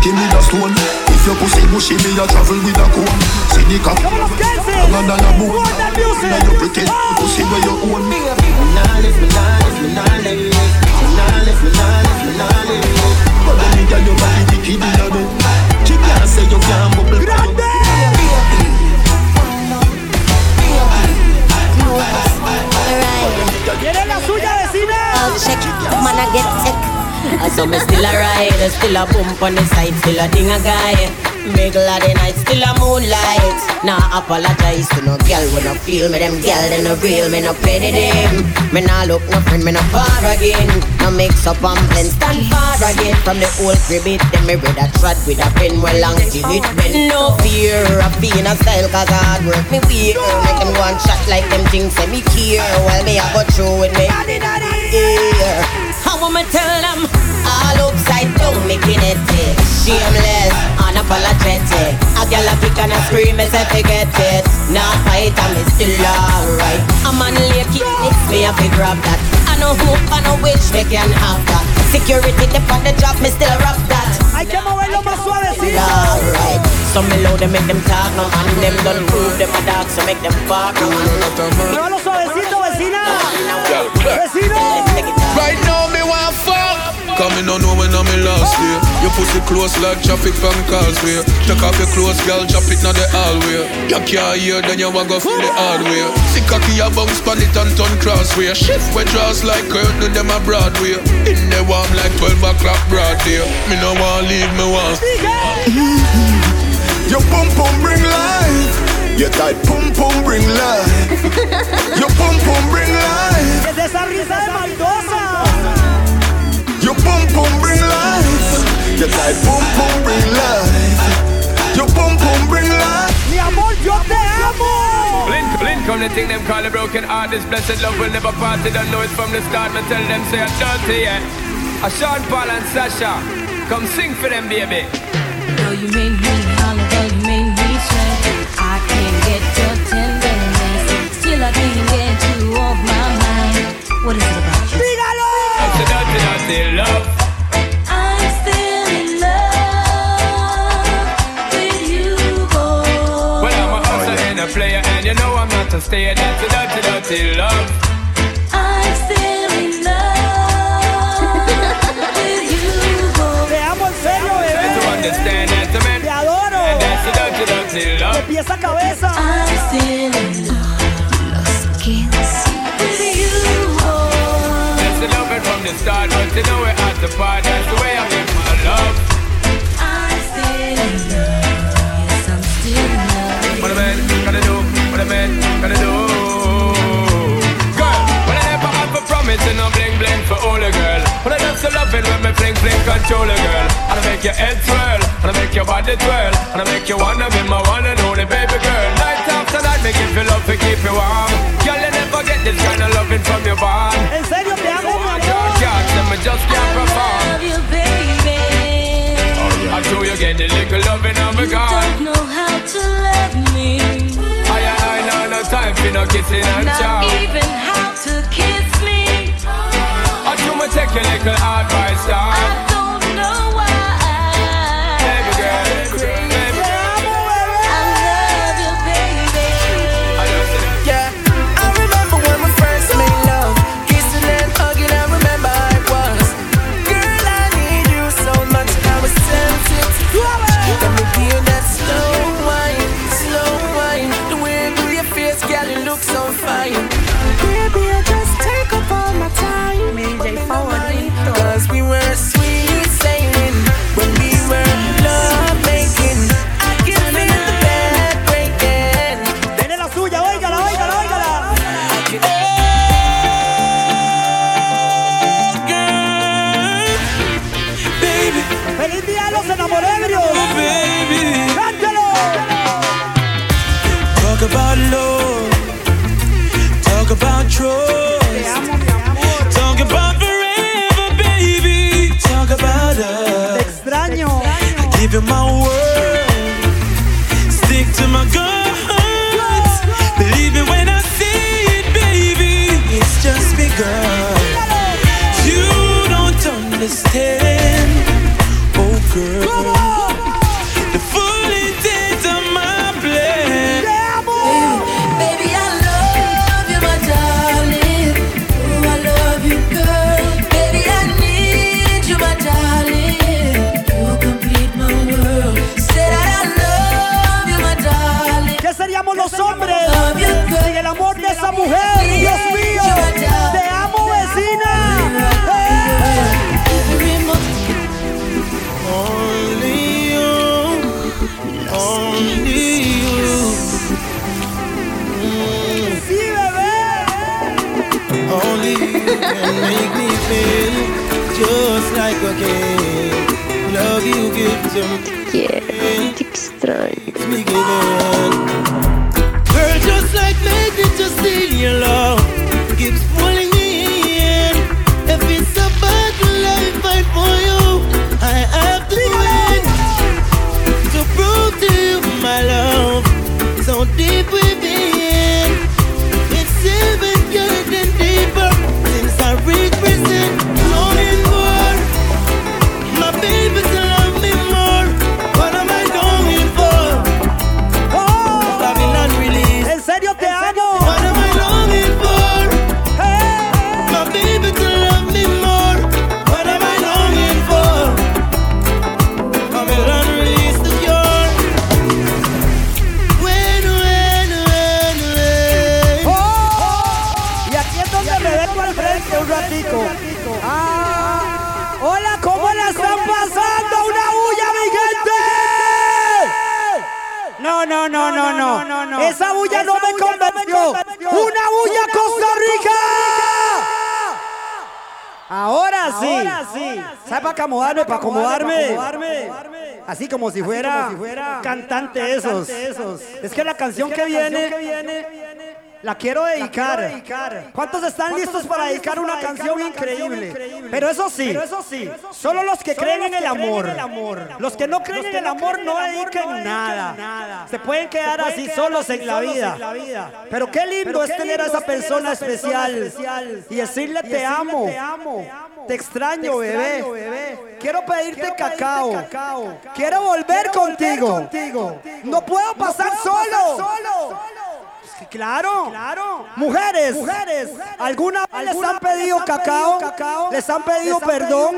him with a stone. If your pussy bushy, me a travel with a comb. See the cocky, longer than a bone. Now you pretty, pussy where you own. Me nah live, me nah live, me nah live. Me nah live, me nah live, me nah live. But then you got your body in your bed. She can't say you can't bubble. ¿Quiere la suya, vecina? man, I get sick. I me still a ride, still a bump on the side, still a ding a guy. Lot of night, still a moonlight. Nah, apologize to no girl when I feel me. Them girl, they no real, me no petty them. Me nah look no friend, me no far again. No mix up and blend, stand far again. From the old cribbit, them me read a trad with a pen well long till it bend. No fear of being a style, cause I hard work me wear. Make them go and shot like them things, say me care. While me I go through with me. Yeah. How am I tell them? All upside down, me kinetic. Shameless, unapologetic. A girl a kick and a scream, me say forget it. Nah fight, me still alright. A man lake it, me a fi grab that. I know hope, I know wish, me can have that. Security, the on the job, me still rock that. Hay que moverlo más suavecito. Alright. Some me loud, they make them talk, no man. Them done prove them a dog, so make them bark, no man. Muévalo suavecito, vecina. Vecino. Right now me want fuck Come me no know when I'm in last year Your pussy close like traffic from causeway Take off your clothes, girl, drop it now the hallway You can't hear, then you want go feel the hard way See cocky a bounce pan it and turn crossway Shift where draws like curtain, them a Broadway In the warm like 12 o'clock broad day Me no want leave, me want Your pum pum bring life. Your tight pum pum bring life. Your pum pum bring life. Desde esa risa de maldosa. Your pum pum bring life. Your tight pum pum bring life. Your pum pum bring life. Mi amor, yo te amo. Blink, blink on the thing them call a broken heart. This blessed love will never part. They don't know it from the start. Me tell them say I'm dirty, yeah. A Sean Paul and Sasha, come sing for them, baby. Though you made me holler, though you made me sweat, I can't get your tenderness. Still I can't get you off my mind. What is it about you? I still love. I'm still in love with you, boy. Well, I'm a oh, hustler oh, yeah. and a player, and you know I'm not a stayer. That's a dirty, dirty love. I'm still in love with you, boy. Te amo Te adoro. De pies a cabeza. I'm still in love. Start, but you know we're at the part. That's the way I give my love. I'm still in love, yes, I'm still in love. What a man gotta do, what a man gotta do. Girl, when I never have a promise and no bling bling for all a girl. When I just love it when me fling fling control a girl. And I make your head swirl, and I make your body twirl, and I make you wanna be my one and only baby girl. Night after night, make you feel love to keep you warm. Girl, you never get this kind of loving from your bond. En serio, te amo, mi I can't catch them, I just can't perform. Love you, baby. Oh, I show you get the little loving a You don't know how to love me. I know no time for no kissing and Not chow. even how to kiss me. I do me take a little advice I Yeah, así como si fuera, cantante, esos. Es que la canción, que, viene, la quiero dedicar. ¿Cuántos están listos para dedicar una, canción, increíble? Pero eso sí, solo los que, creen, en el amor. Los que no creen, que en, el amor, no en nada. nada. Se pueden quedar, así, solos en la vida. Pero qué lindo es tener a esa persona, especial, y decirle, te, amo, te extraño, bebé. Quiero pedirte, cacao. Quiero volver, contigo. No puedo pasar, solo. solo. Claro, claro. Mujeres, mujeres, ¿alguna vez les han pedido cacao? ¿Les han pedido perdón?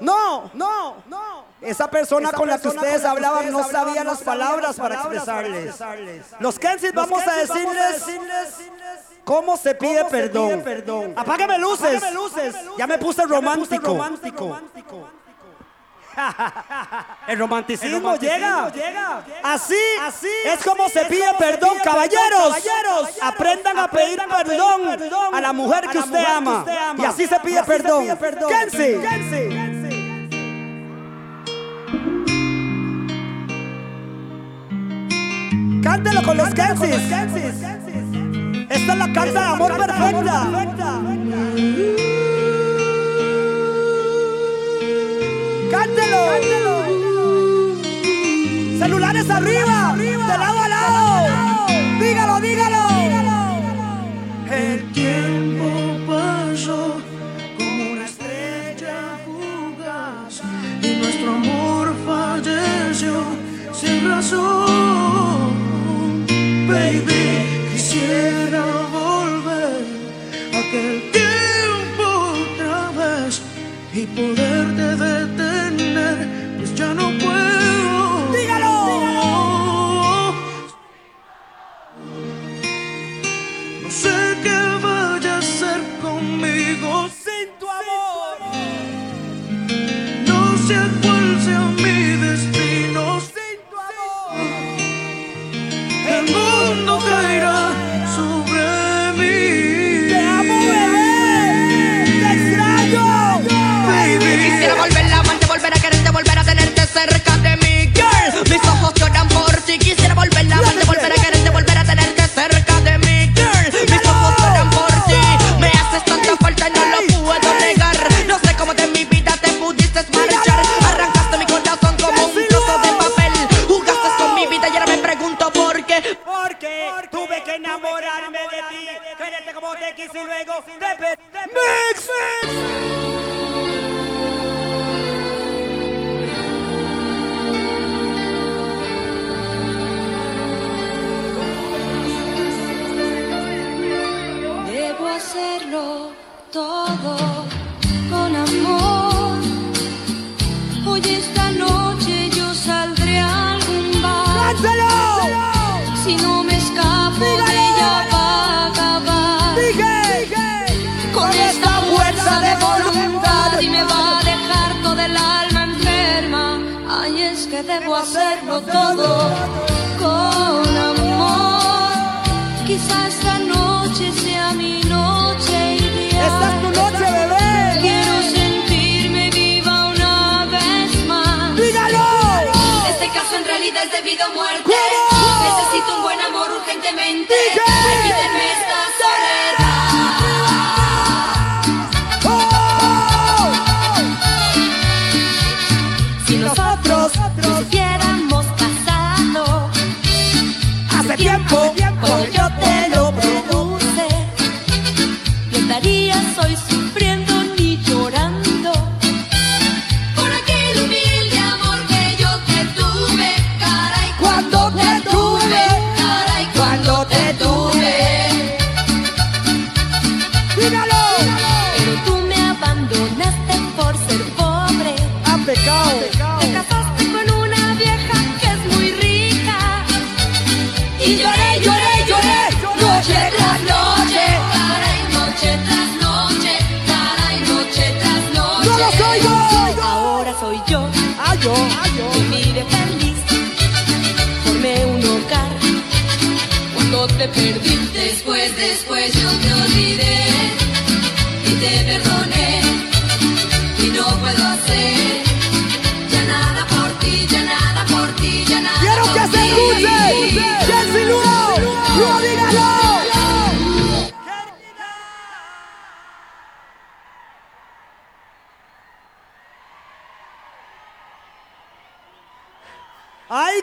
No, no, no. Esa persona con la que ustedes hablaban no sabía las palabras para expresarles. Los Kensis vamos a decirles cómo se pide perdón. Apágame luces. Ya me puse romántico. El romanticismo, llega. Así, así es como se, pide, perdón, caballeros. Aprendan, a pedir, perdón, a la mujer, que, usted ama. Y así se pide perdón. Se Cántelo con los Kensis. Esta es la carta de amor perfecta. Cántelo. Celulares arriba, de lado a lado. Dígalo, dígalo. El tiempo pasó como una estrella fugaz y nuestro amor falleció sin razón. Baby, quisiera volver a aquel tiempo otra vez y poderte pues ya no puedo. Amarte, volver a quererte, volver a tenerte cerca de mí, girl. Mis ojos lloran por ti. Me haces tanta falta y no lo puedo negar. No sé cómo de mi vida te pudiste marchar. Arrancaste mi corazón como un trozo de papel. Jugaste con mi vida y ahora me pregunto por qué. Porque tuve que enamorarme de ti, quererte como te quise y luego te Mix, hacerlo todo con amor. Hoy esta noche yo saldré a algún bar. Si no me escapo de ella va a acabar. Con esta fuerza de voluntad y me va a dejar toda el alma enferma. Ay, es que debo hacerlo todo Dígalo. Pero tú me abandonaste por ser pobre. Ha pecado. Te casaste con una vieja que es muy rica. Y lloré, lloré, lloré, noche tras noche. Caray, noche tras noche. Caray, noche tras noche. ¡No los oigo! Ahora soy yo. Ah, yo, ah, yo. Que vive feliz. Formé un hogar. Cuando te perdí. Después, después yo te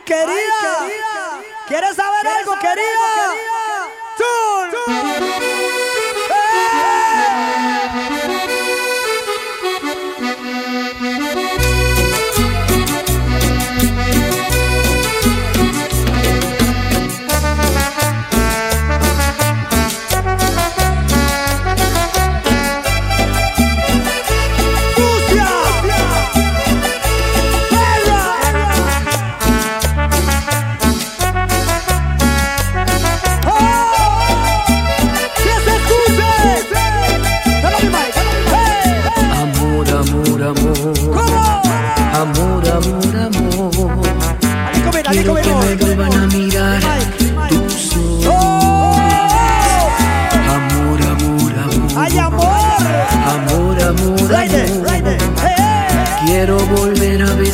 querida! ¿Quieres saber algo, querida? ¡Chul!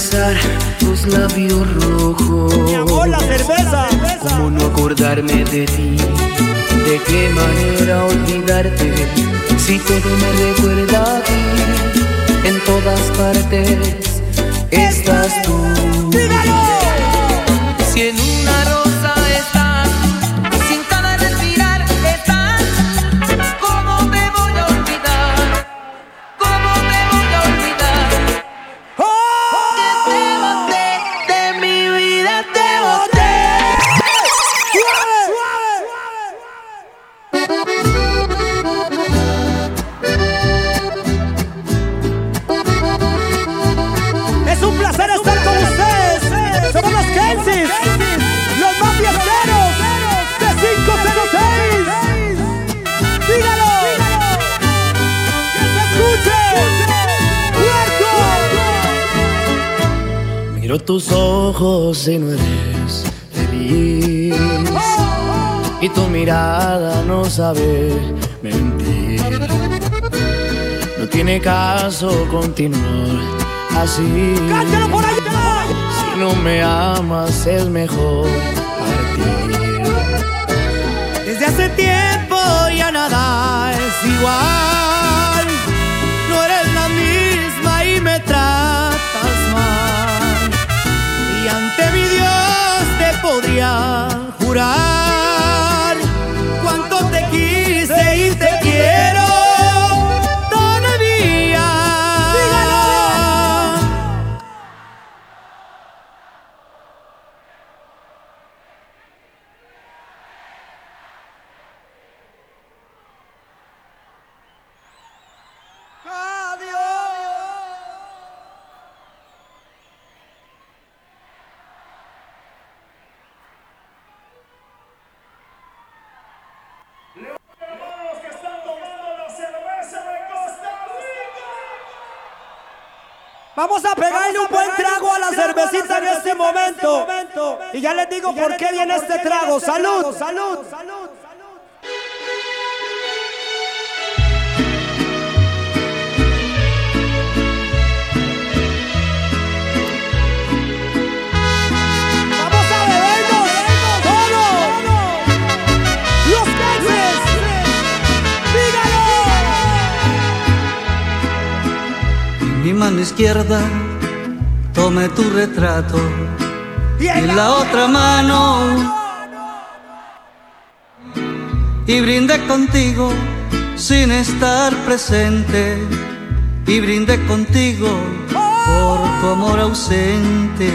Besar tus labios rojos. Mi amor, la cerveza. ¿Cómo no acordarme de ti? ¿De qué manera olvidarte? Si todo me recuerda a ti, en todas partes estás tú. Si en una tus ojos y no eres feliz. Y tu mirada no sabe mentir. No tiene caso continuar así. Si no me amas es mejor partir. Desde hace tiempo ya nada es igual. gloria. Vamos a pegarle un buen trago a la cervecita en este momento. Y ya les digo por qué viene este trago. Salud, salud. Mano izquierda tomé tu retrato. Y en la otra. mano. Y brindé contigo sin estar presente. Y brindé contigo por tu amor ausente.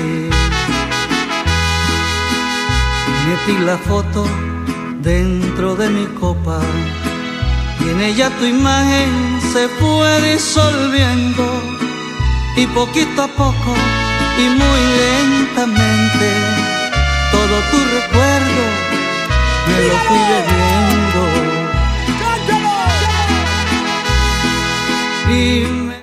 Metí la foto dentro de mi copa. Y en ella tu imagen se fue disolviendo y poquito a poco y muy lentamente todo tu recuerdo me lo fui bebiendo. Y me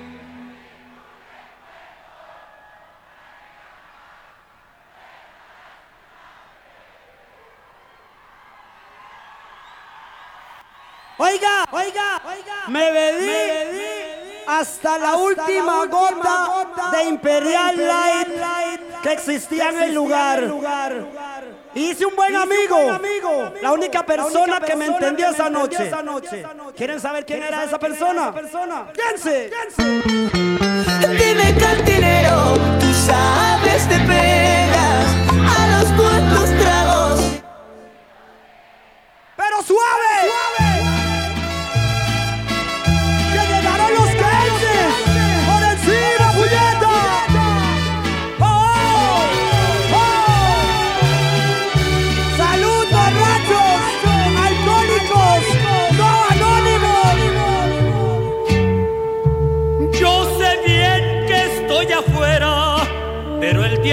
Oiga, oiga, oiga. Me bebí, hasta la última gota, de Imperial Light, que existía en el lugar. Y hice un buen amigo, la única persona que me entendió esa noche. ¿Quieren saber quién era esa persona? ¿Quién Dime cantinero, tú sabes te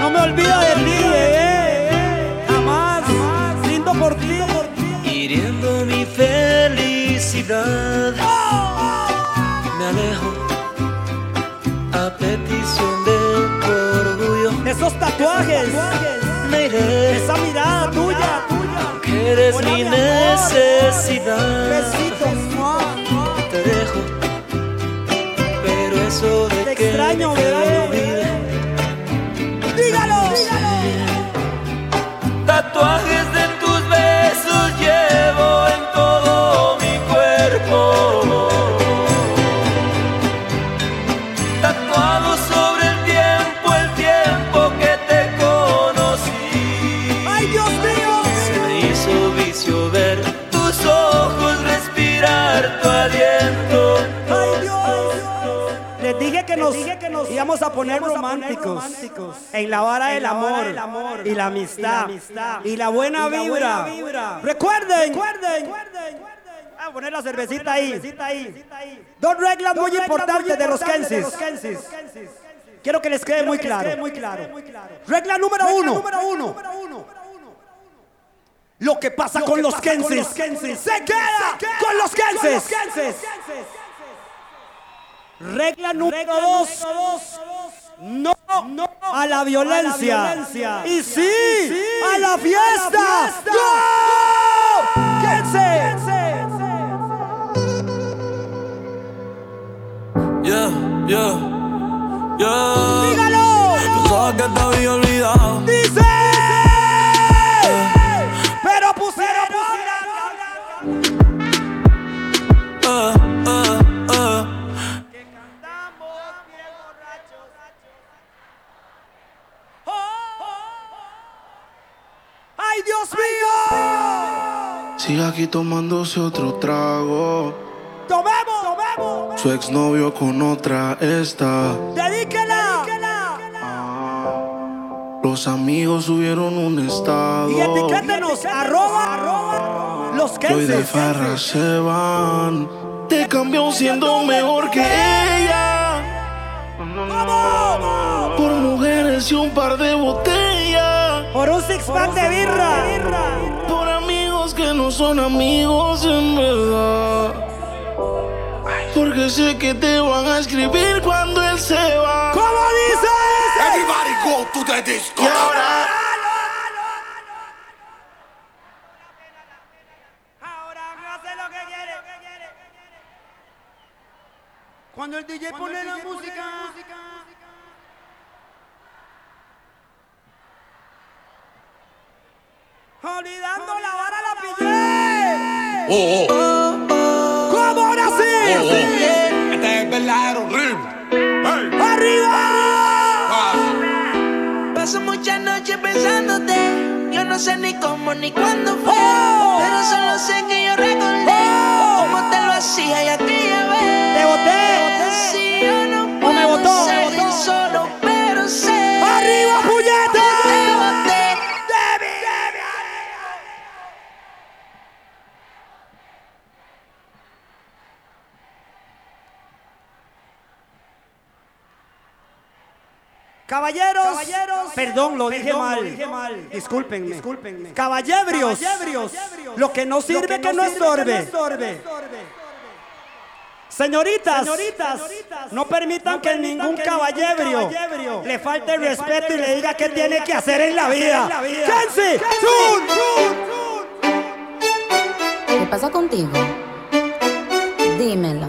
No me olvido de ti, eh. Jamás. Lindo por ti. Hiriendo mi felicidad, me alejo a petición de tu orgullo. Esos tatuajes, me iré, esa mirada tuya, eres mi necesidad. Besitos. Te dejo, pero eso de Te que extraño, me vida. Dígalo. Tatuajes de íbamos a poner románticos, en la vara del amor, y la amistad y la buena vibra. Recuerden, a poner la cervecita ahí. Dos reglas muy importantes de los Kensis. Quiero que les quede muy claro. Regla número uno. Lo que pasa con los Kensis se queda con los Kensis. Regla número dos. No, a la violencia. Y sí, a la fiesta. ¡Go! ¡Kense! Yeah, yeah, yeah. ¡Dígalo! Pensaba que te había olvidado. ¡Dice! Dios mío! Sigue aquí tomándose otro trago. ¡Tomemos! ¡Tomemos! Su exnovio con otra está. ¡Dedíquela! Los amigos subieron un estado. Y etiquétenos, arroba, arroba, los Y hoy de farra se van. Te cambió siendo mejor que ella. Por mujeres y un par de botellas. Por un six pack de birra. Por amigos que no son amigos en verdad. Porque sé que te van a escribir cuando él se va. ¿Cómo dices? Everybody go to the disco. Y ahora. Cuando el DJ pone la música. Olvidando la vara la pillé. Oh, oh. ¿Cómo ahora sí? Oh, oh. Este es verdadero ritmo. ¡Arriba! Paso muchas noches pensándote. Yo no sé ni cómo ni cuándo fue. Oh. Pero solo sé que yo recordé cómo te lo hacía y aquella vez. Te boté. Si yo no Caballeros, perdón, lo dije mal, discúlpenme, Caballebrios, lo que no sirve que no estorbe. Señoritas, no permitan que ningún caballebrio le falte el respeto y le diga qué tiene que hacer en la vida. ¡Kensi! ¿Qué pasa contigo? Dímelo.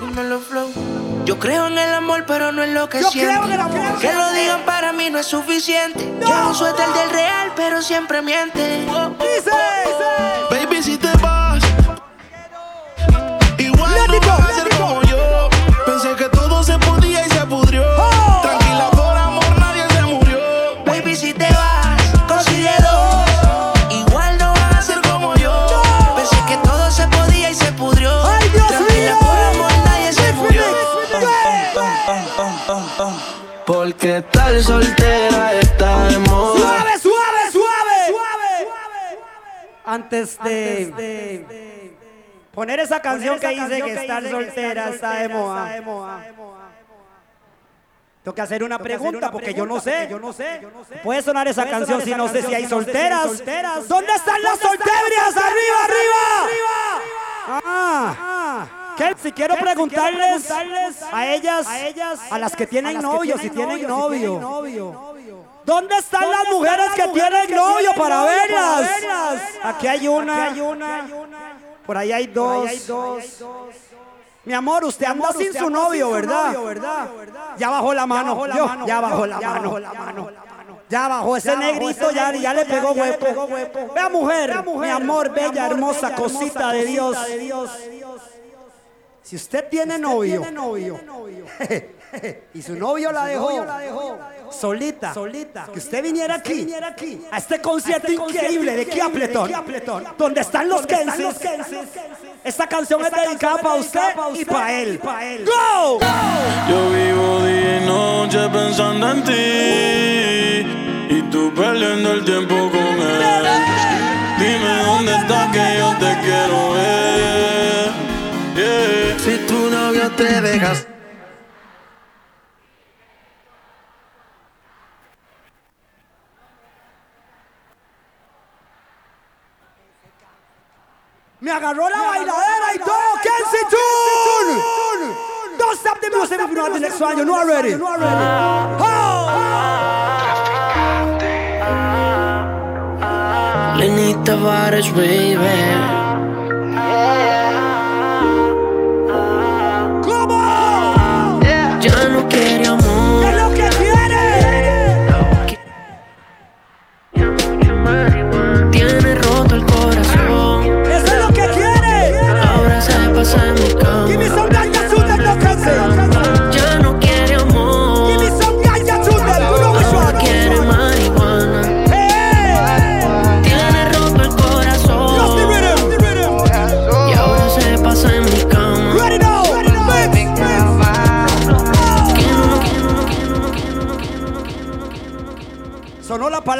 Dímelo, Flow. Yo creo en el amor, pero no en lo que Yo siento. creo en el amor. Que lo digan para mí no es suficiente. Llevo un suéter del real, pero siempre miente. Baby, si Soltera está de moda. Suave, suave, suave, suave. Antes de poner esa canción que dice que estar soltera está de moda. Tengo que hacer una pregunta porque yo no sé. Puede sonar esa canción si no sé si hay solteras. ¿Dónde están las solteras? ¡Arriba, arriba! Ah. ¿Qué? Si quiero preguntarles a ellas, a las que tienen novio, si tienen novio. ¿Dónde están las mujeres que tienen novio para verlas? Aquí hay una. Por ahí hay dos. Mi amor, usted anda sin su novio, ¿verdad? Ya bajó la mano. Yo, ya bajó la mano. Ya bajó ese negrito, ya, ya le pegó hueco. Vea mujer, mi amor, bella, hermosa cosita de Dios. Si usted tiene novio y su novio la dejó solita, que usted viniera aquí a este concierto increíble de Kiapleton, donde están los Kensis. Esta canción es dedicada para usted y para él. ¡Go! Yo vivo día y noche pensando en ti y tú perdiendo el tiempo con él. Dime dónde estás que yo te quiero ver. Yeah. Novio te dejas. Me agarró la bailadera y todo. Kenzie Tune. Don't stop the music if you know the next one. You know already. Lenny Tavares, baby. Ya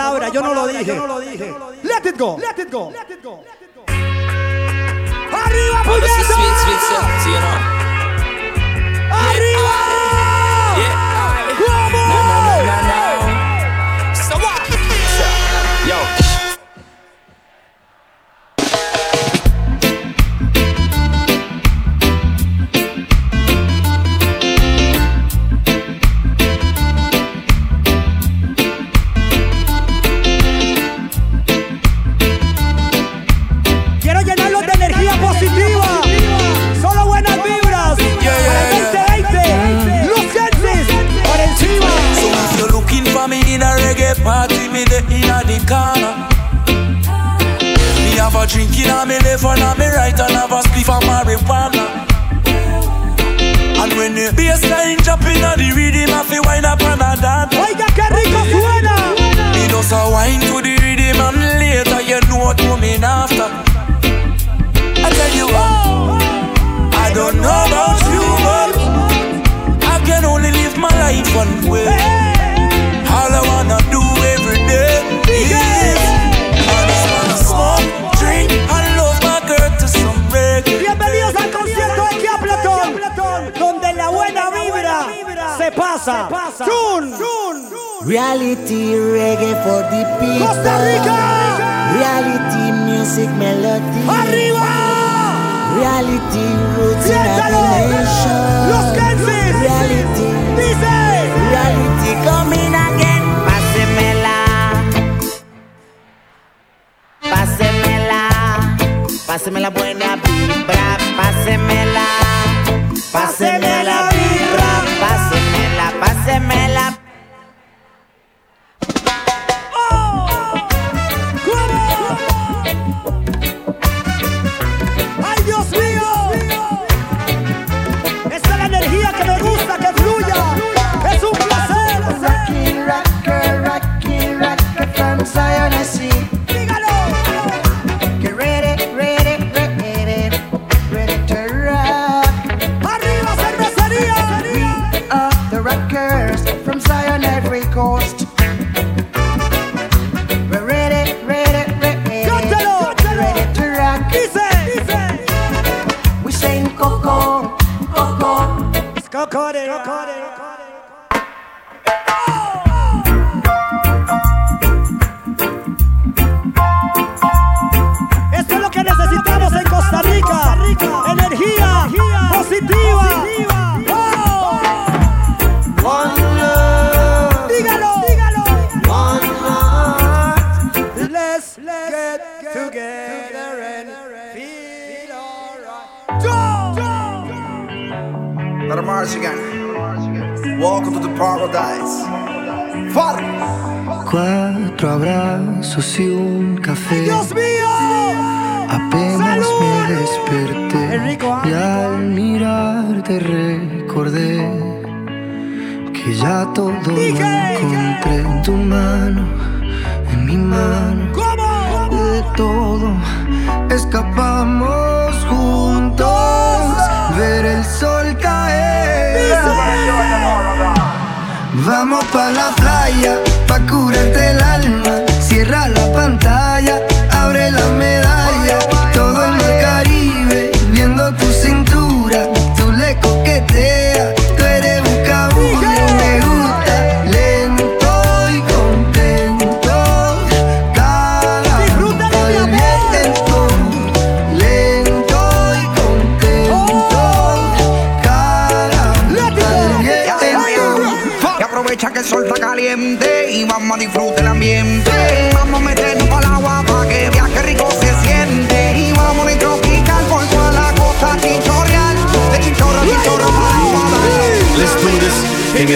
palabra, yo no lo dije. Let it go. Let it go. Arriba,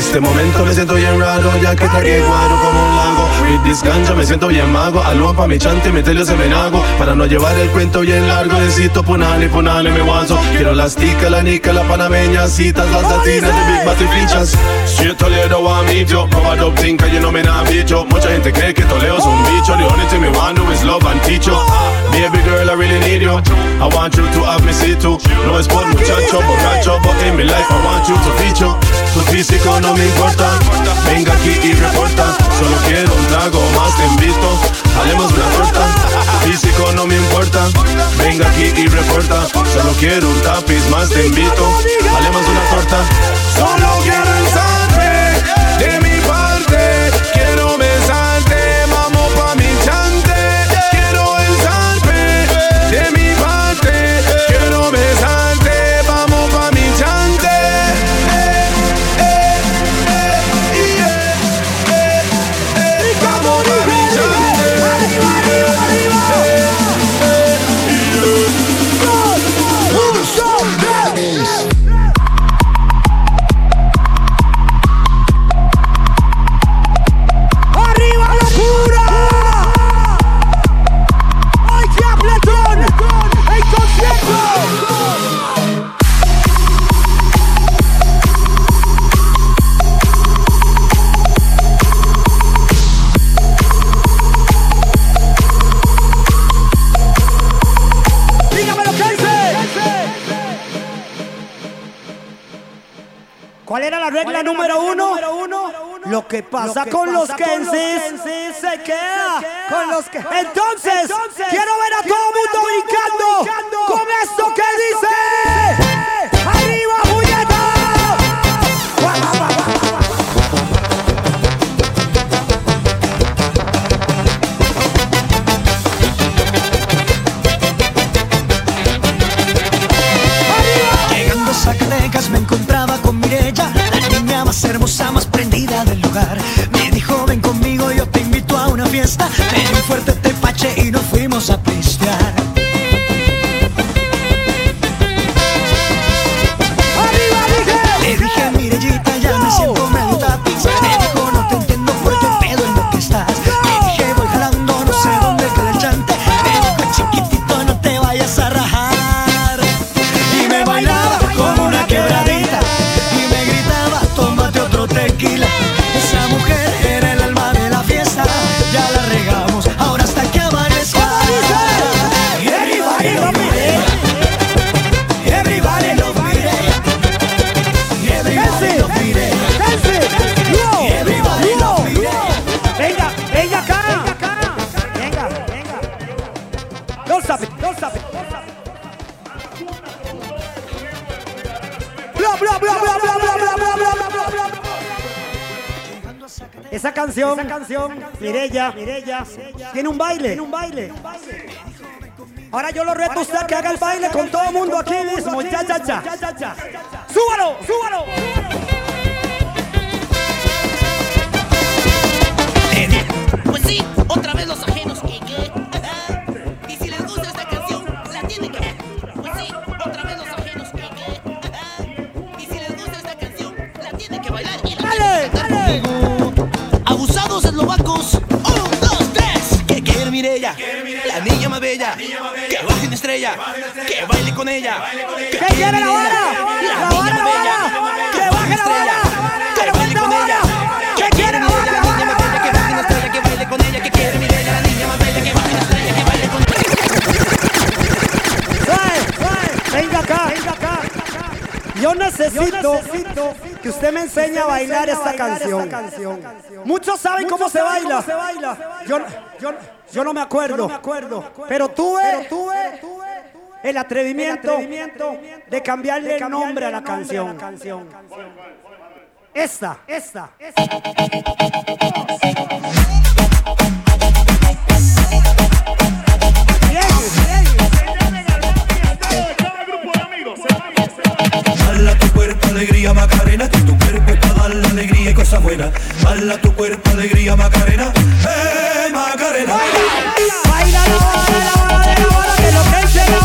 este momento me siento bien raro, ya que tragué guaro como un lago. With this ganja me siento bien mago. Aló pa' mi chante, meterle se me hago. Para no llevar el cuento bien largo, necesito punale, punale, me guaso. Quiero las ticas, la nica, la panameña, citas, las latinas de Big Bati fichas. Si Toledo a mí, yo, proba dope tinka, you know me bicho. Mucha gente cree que Toledo es un bicho. The only thing me want do is love and teach you. Baby girl, I really need you. I want you to have me see too. No es por muchacho, borracho, but in my life I want you to feature. Tu físico no me importa, venga aquí y reporta. Solo quiero un trago más, te invito. Haremos una torta. Tu físico no me importa, venga aquí y reporta. Solo quiero un tapiz más, te invito. Haremos una torta. Solo quiero de mi pasa con los Kensis se queda con los que. Entonces, quiero ver a todo el mundo brincando con esto que dice. Tiene un baile, tiene un baile. Ahora yo lo reto a usted que haga el baile con todo el mundo aquí mismo. Ya, ya, ya. ¡Súbalo! ¡Súbalo! Pues sí, otra vez los ajenos que Mirella, la niña más bella. Que baje una estrella, que baile con ella. Que quiere la vara? la vara, la vara. Que baje la estrella, vara. que baile con ella. Que quiere la niña más bella. Que baje una estrella, que baile con ella. Que quiere Mirella, la niña más bella. Que baje una estrella, que baile con Venga acá, venga acá. Yo necesito, que usted me enseñe a bailar esta canción. Muchos saben cómo se baila. Yo, yo, yo no me acuerdo. Pero tuve, el atrevimiento de cambiarle el nombre a la canción. Esta, esta. Mala tu cuerpo, alegría, Macarena, que tu cuerpo es para darle alegría y cosas buenas. Mala tu cuerpo, alegría, Macarena, eh, Macarena. Baila la hora, la hora de la hora, que lo que es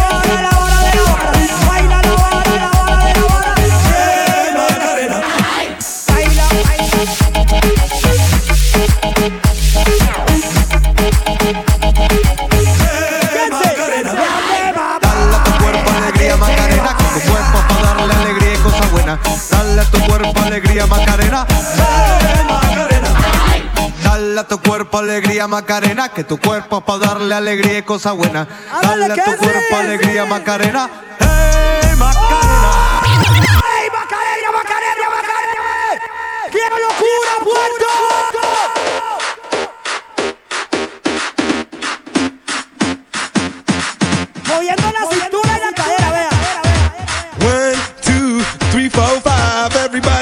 alegría Macarena, eh, Macarena. Dale a tu cuerpo alegría Macarena, que tu cuerpo para darle alegría y cosas buenas. Dale a tu cuerpo alegría Macarena, eh, Macarena. ¡Ey, Macarena, Macarena, Macarena! ¡Qué locura, Puerto!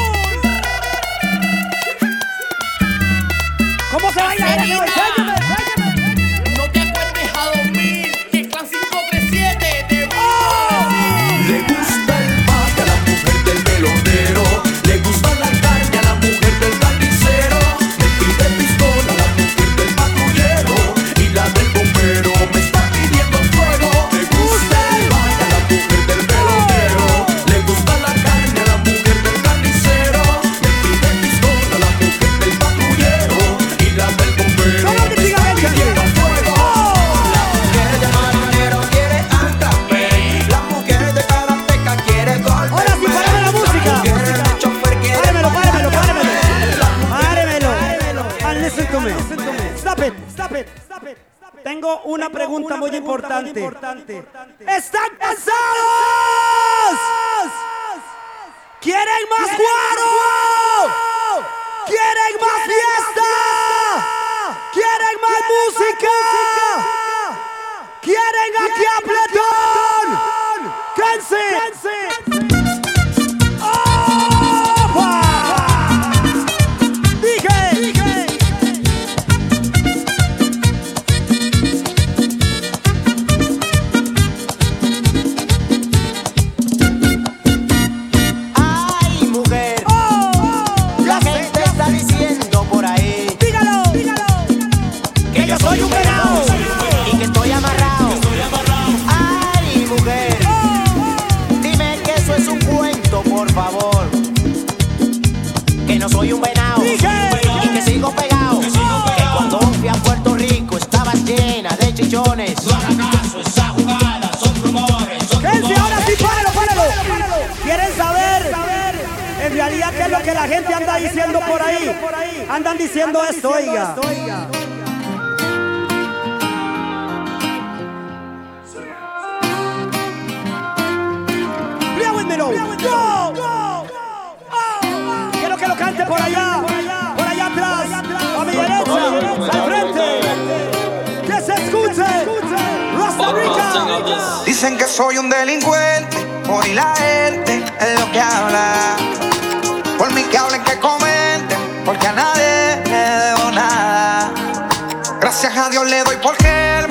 Enséñame, Oye, una pregunta muy importante. ¿Están cansados? ¿Quieren más guaro? ¿Quieren más fiesta? ¿Quieren más música? ¿Quieren aquí a Platón? ¡Canse! La gente anda diciendo por ahí? Andan diciendo esto, oiga. Quiero que lo cante por allá, por allá atrás, a mi derecha, al frente. Que se escuche. Rasta Rica. Dicen que soy un delincuente, hoy la gente es lo que habla. Gracias a Dios le doy porque él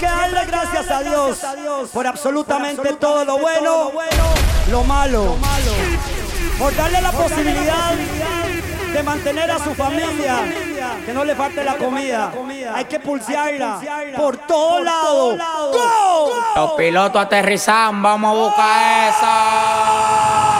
que darle gracias a Dios por absolutamente todo lo bueno, lo malo, por darle la posibilidad de mantener a su familia, que no le falte la comida. Hay que pulsearla por todo lado. ¡Go! Los pilotos aterrizan, vamos a buscar esa.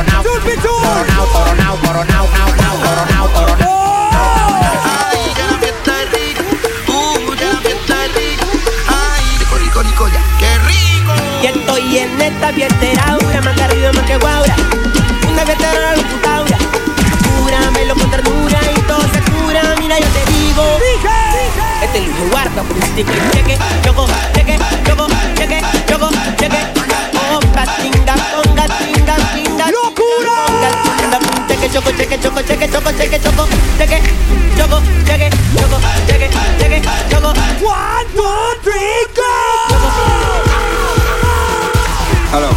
coronao, coronao. Coronao, coronao, coronao, nao, nao, coronao, coronao. Y estoy en esta fiesta aura, más que arriba, más que guaura. Una fiesta la locutaura. Cúramelo con ternura y todo se cura. Mira, yo te digo. Este lujo guarda por un sticker. Cheque, choco, cheque, choco, cheque, choco, cheque. Opa, tinga, conga, tinga, One, two, three, go! Hello.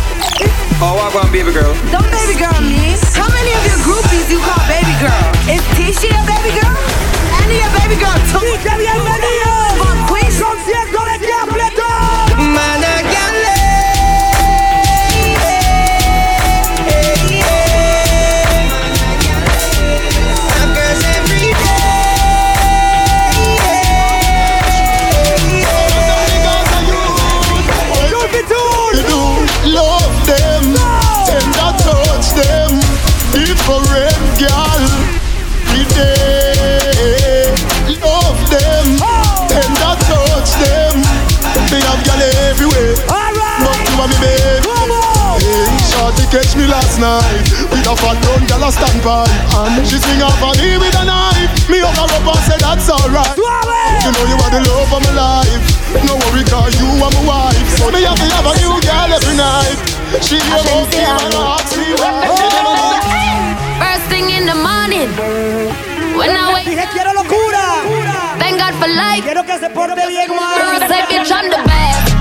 Oh, I want baby girl. Don't baby girl me. How many of your groupies you call baby girl? Is Tisha a baby girl? Annie a baby girl too? Tisha, bienvenido. Con 100 party catch me last night. With a fat brown girl a stand by. And she swing off on me with a knife. Me hug her up and say that's alright. You know you are the love of my life. No worry cause you are my wife. So me have to have a new girl every night. She hear about me and ask me why. First thing in the morning. When I wake Dije quiero locura. Thank God for life. Quiero que se porte bien, Girl, say bitch, I'm the best, best, best,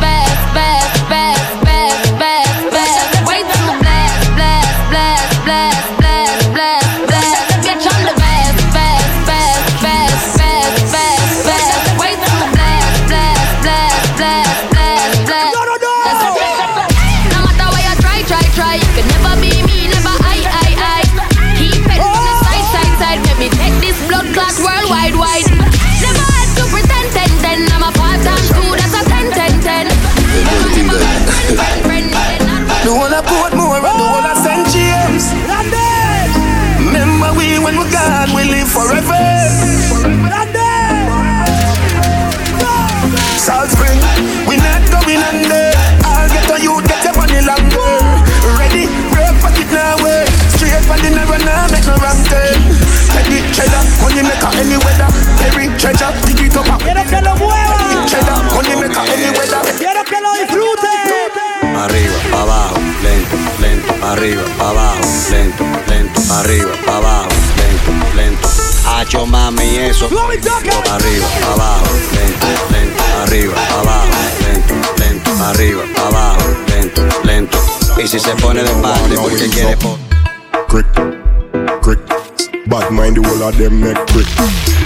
Dig it up. Quiero que lo mueva. Cheddar, money maker any weather. Quiero que lo disfrute. Arriba, pa' abajo, lento, lento, arriba, pa' abajo, lento, lento, arriba, pa' abajo, lento, lento. Hacho mami eso. Arriba, pa' abajo, lento, lento, arriba, pa' abajo, lento, lento, arriba, pa' abajo, lento, lento. Y si se pone de parte porque quiere Crick, mind the whole of them make crick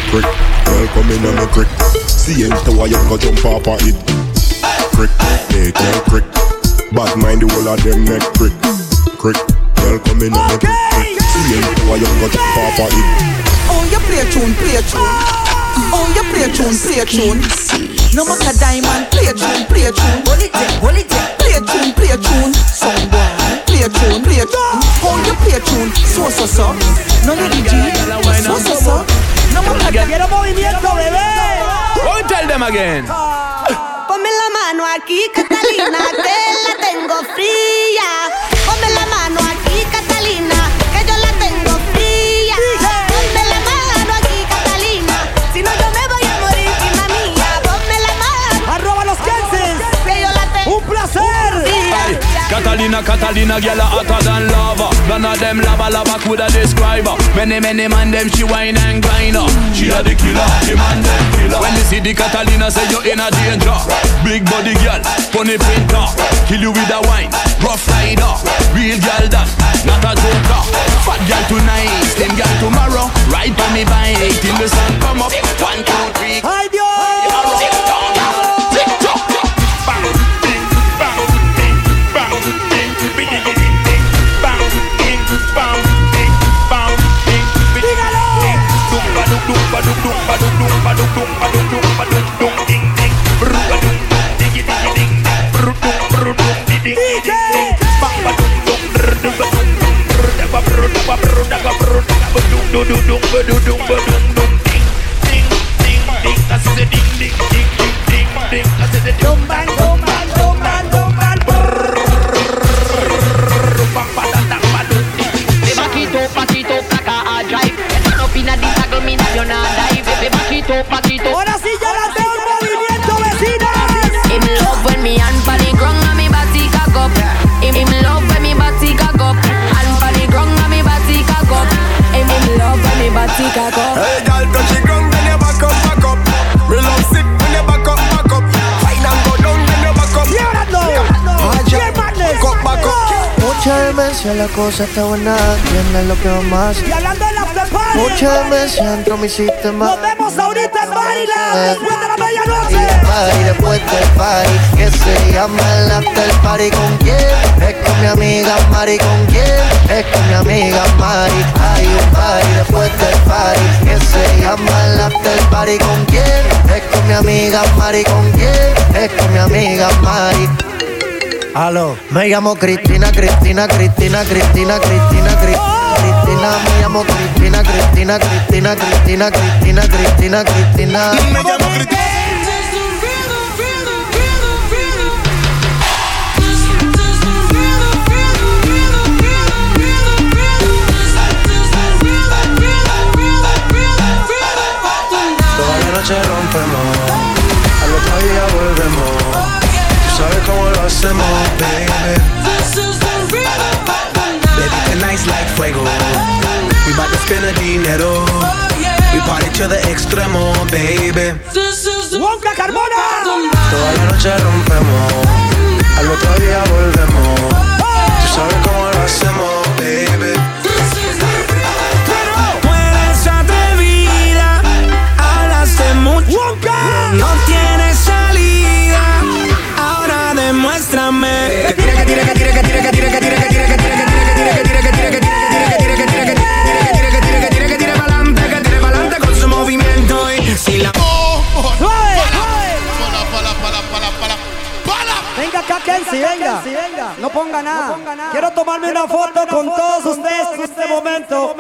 Crick, girl come in on me crick See enter why you go jump off of it Crick, they tell crick Bad mind the whole of them make crick Crick, girl come in on me crick See enter why you go jump off of it Oh, you play tune, play tune. Oh, you play tune, play tune. No matter diamond, play tune, play tune. Hold it there, hold it there. Play a tune, play a tune. Song boy, play a tune, play a tune. Oh, you play a tune, so so so. No need G, so so so. No matter Quiero movimiento, bebé. Go and tell them again. Ponme la mano aquí, Catalina, que la tengo fría. Ponme la mano aquí, Catalina, Catalina, Catalina, girl a hotter than lava. None of them lava, lava coulda describe her. Many, many man them she wine and grind her. She a the killer, the man them killer. When you see the Catalina, say you in a danger. Big body girl, funny printer. Kill you with a wine, rough rider. Real girl that, not a joker. Fat girl tonight, slim girl tomorrow. Ride on me bike till the sun come up. One, two, three. ¡Ay, Dios! Back it It up. Ahora sí ya la tengo en movimiento, vecinas. Him love when me for the ground and me body cock up. Him, him love when me body cock up. For the ground and me body cock up. Him, him love when me body cock up. Hey, girl, touch the ground, then you back up, back up. Me love sick when you back up, back up. Fine and go down, then you back up. Yeah, that no. Yeah, madness. Back up, back up. Mucha demencia, la cosa está buena, entiendes lo que vamos a hacer. Y hablando after party. Mucha demencia entró mi Nos vemos ahorita en Maryland después de la Y medianoche. party después del party Que se llama el after party ¿Con quién? Es con mi amiga Mari ¿Con quién? Es con mi amiga Mari Hay un party después del party Que se llama el after party ¿Con quién? Es con mi amiga Mari ¿Con quién? Es con mi amiga Mari Aló, me llamo Cristina, Cristina, Cristina, Cristina, Cristina, Cristina, Cristina, me llamo Cristina, Cristina, Cristina, Cristina, Cristina, Cristina, Cristina. Me llamo Cristina. Noche rompemos, al otro día volvemos. Tú sabes cómo lo hacemos, baby. Baby, tonight's like fuego. We bout to spend the dinero. We party to the extremo, baby. ¡Wonka Carmona! Toda la noche rompemos. Al otro día volvemos. Tú sabes cómo lo hacemos, baby. Foto con todos ustedes en este momento.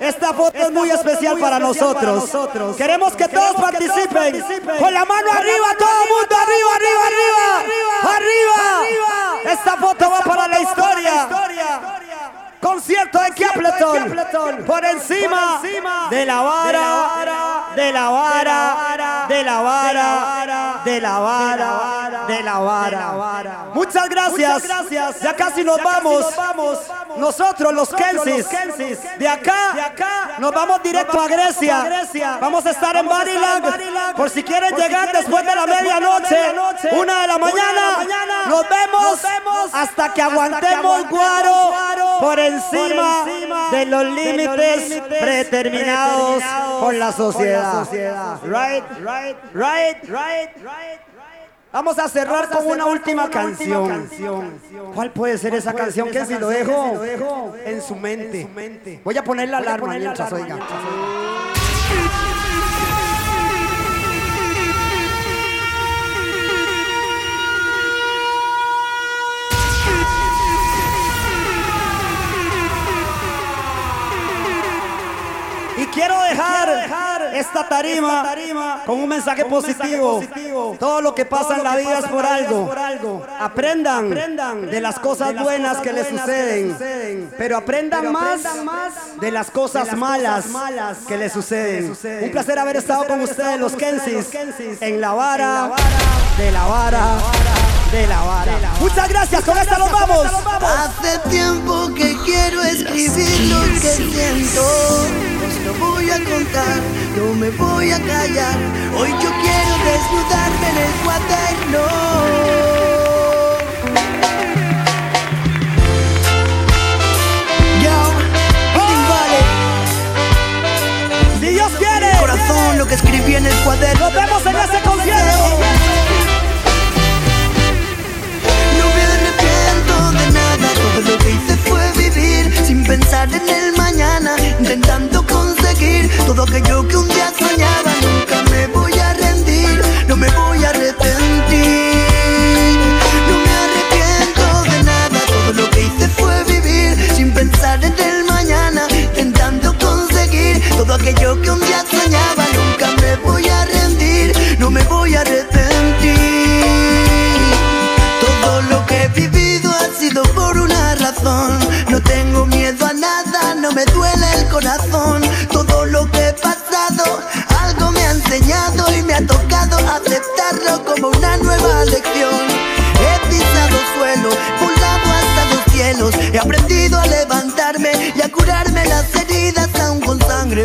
Esta foto es muy especial para nosotros. Queremos que todos participen. Con la mano arriba, todo el mundo arriba, arriba, arriba. Arriba. Esta foto va para la historia. Concierto de Capleton. Por encima de la vara, de la vara, de la vara, de la vara, de la vara. Muchas gracias. Ya casi nos vamos. Nosotros los Kensis. De acá nos vamos directo a Grecia. Vamos a estar en Barilag. Por si quieren llegar después de la medianoche, una de la mañana. Nos vemos hasta que aguantemos guaro por encima de los límites predeterminados por la sociedad. Right, right, right, right, right. Vamos a cerrar con una, última, canción. ¿Cuál puede ser esa canción? Ser que esa si, lo dejo en su mente. Voy a poner la alarma poner mientras. Quiero dejar esta tarima con un mensaje positivo. Todo lo que pasa en la vida es por algo. Aprendan de las cosas buenas que les suceden. Pero aprendan más de las cosas malas que les suceden. Un placer haber estado con ustedes, los Kensis, en la vara de la vara de la vara. Muchas gracias, con esta nos vamos. Hace tiempo que quiero escribir lo que siento. Voy a contar, no me voy a callar. Hoy yo quiero desnudarme en el cuaderno. Corazón, lo que escribí en el cuaderno. Nos vemos en ese concierto. No me arrepiento de nada, todo lo que hice fue vivir sin pensar en el mañana, intentando conseguir todo aquello que un día soñaba. Nunca me voy a rendir, no me voy a arrepentir. No me arrepiento de nada, todo lo que hice fue vivir sin pensar en el mañana, intentando conseguir todo aquello que un día soñaba. Nunca me voy a rendir, no me voy a arrepentir. Todo lo que he vivido ha sido por una razón. No tengo miedo a nada, no me duele el corazón. aceptarlo como una nueva lección. He pisado suelo, volado hasta los cielos. He aprendido a levantarme y a curarme las heridas aún con sangre.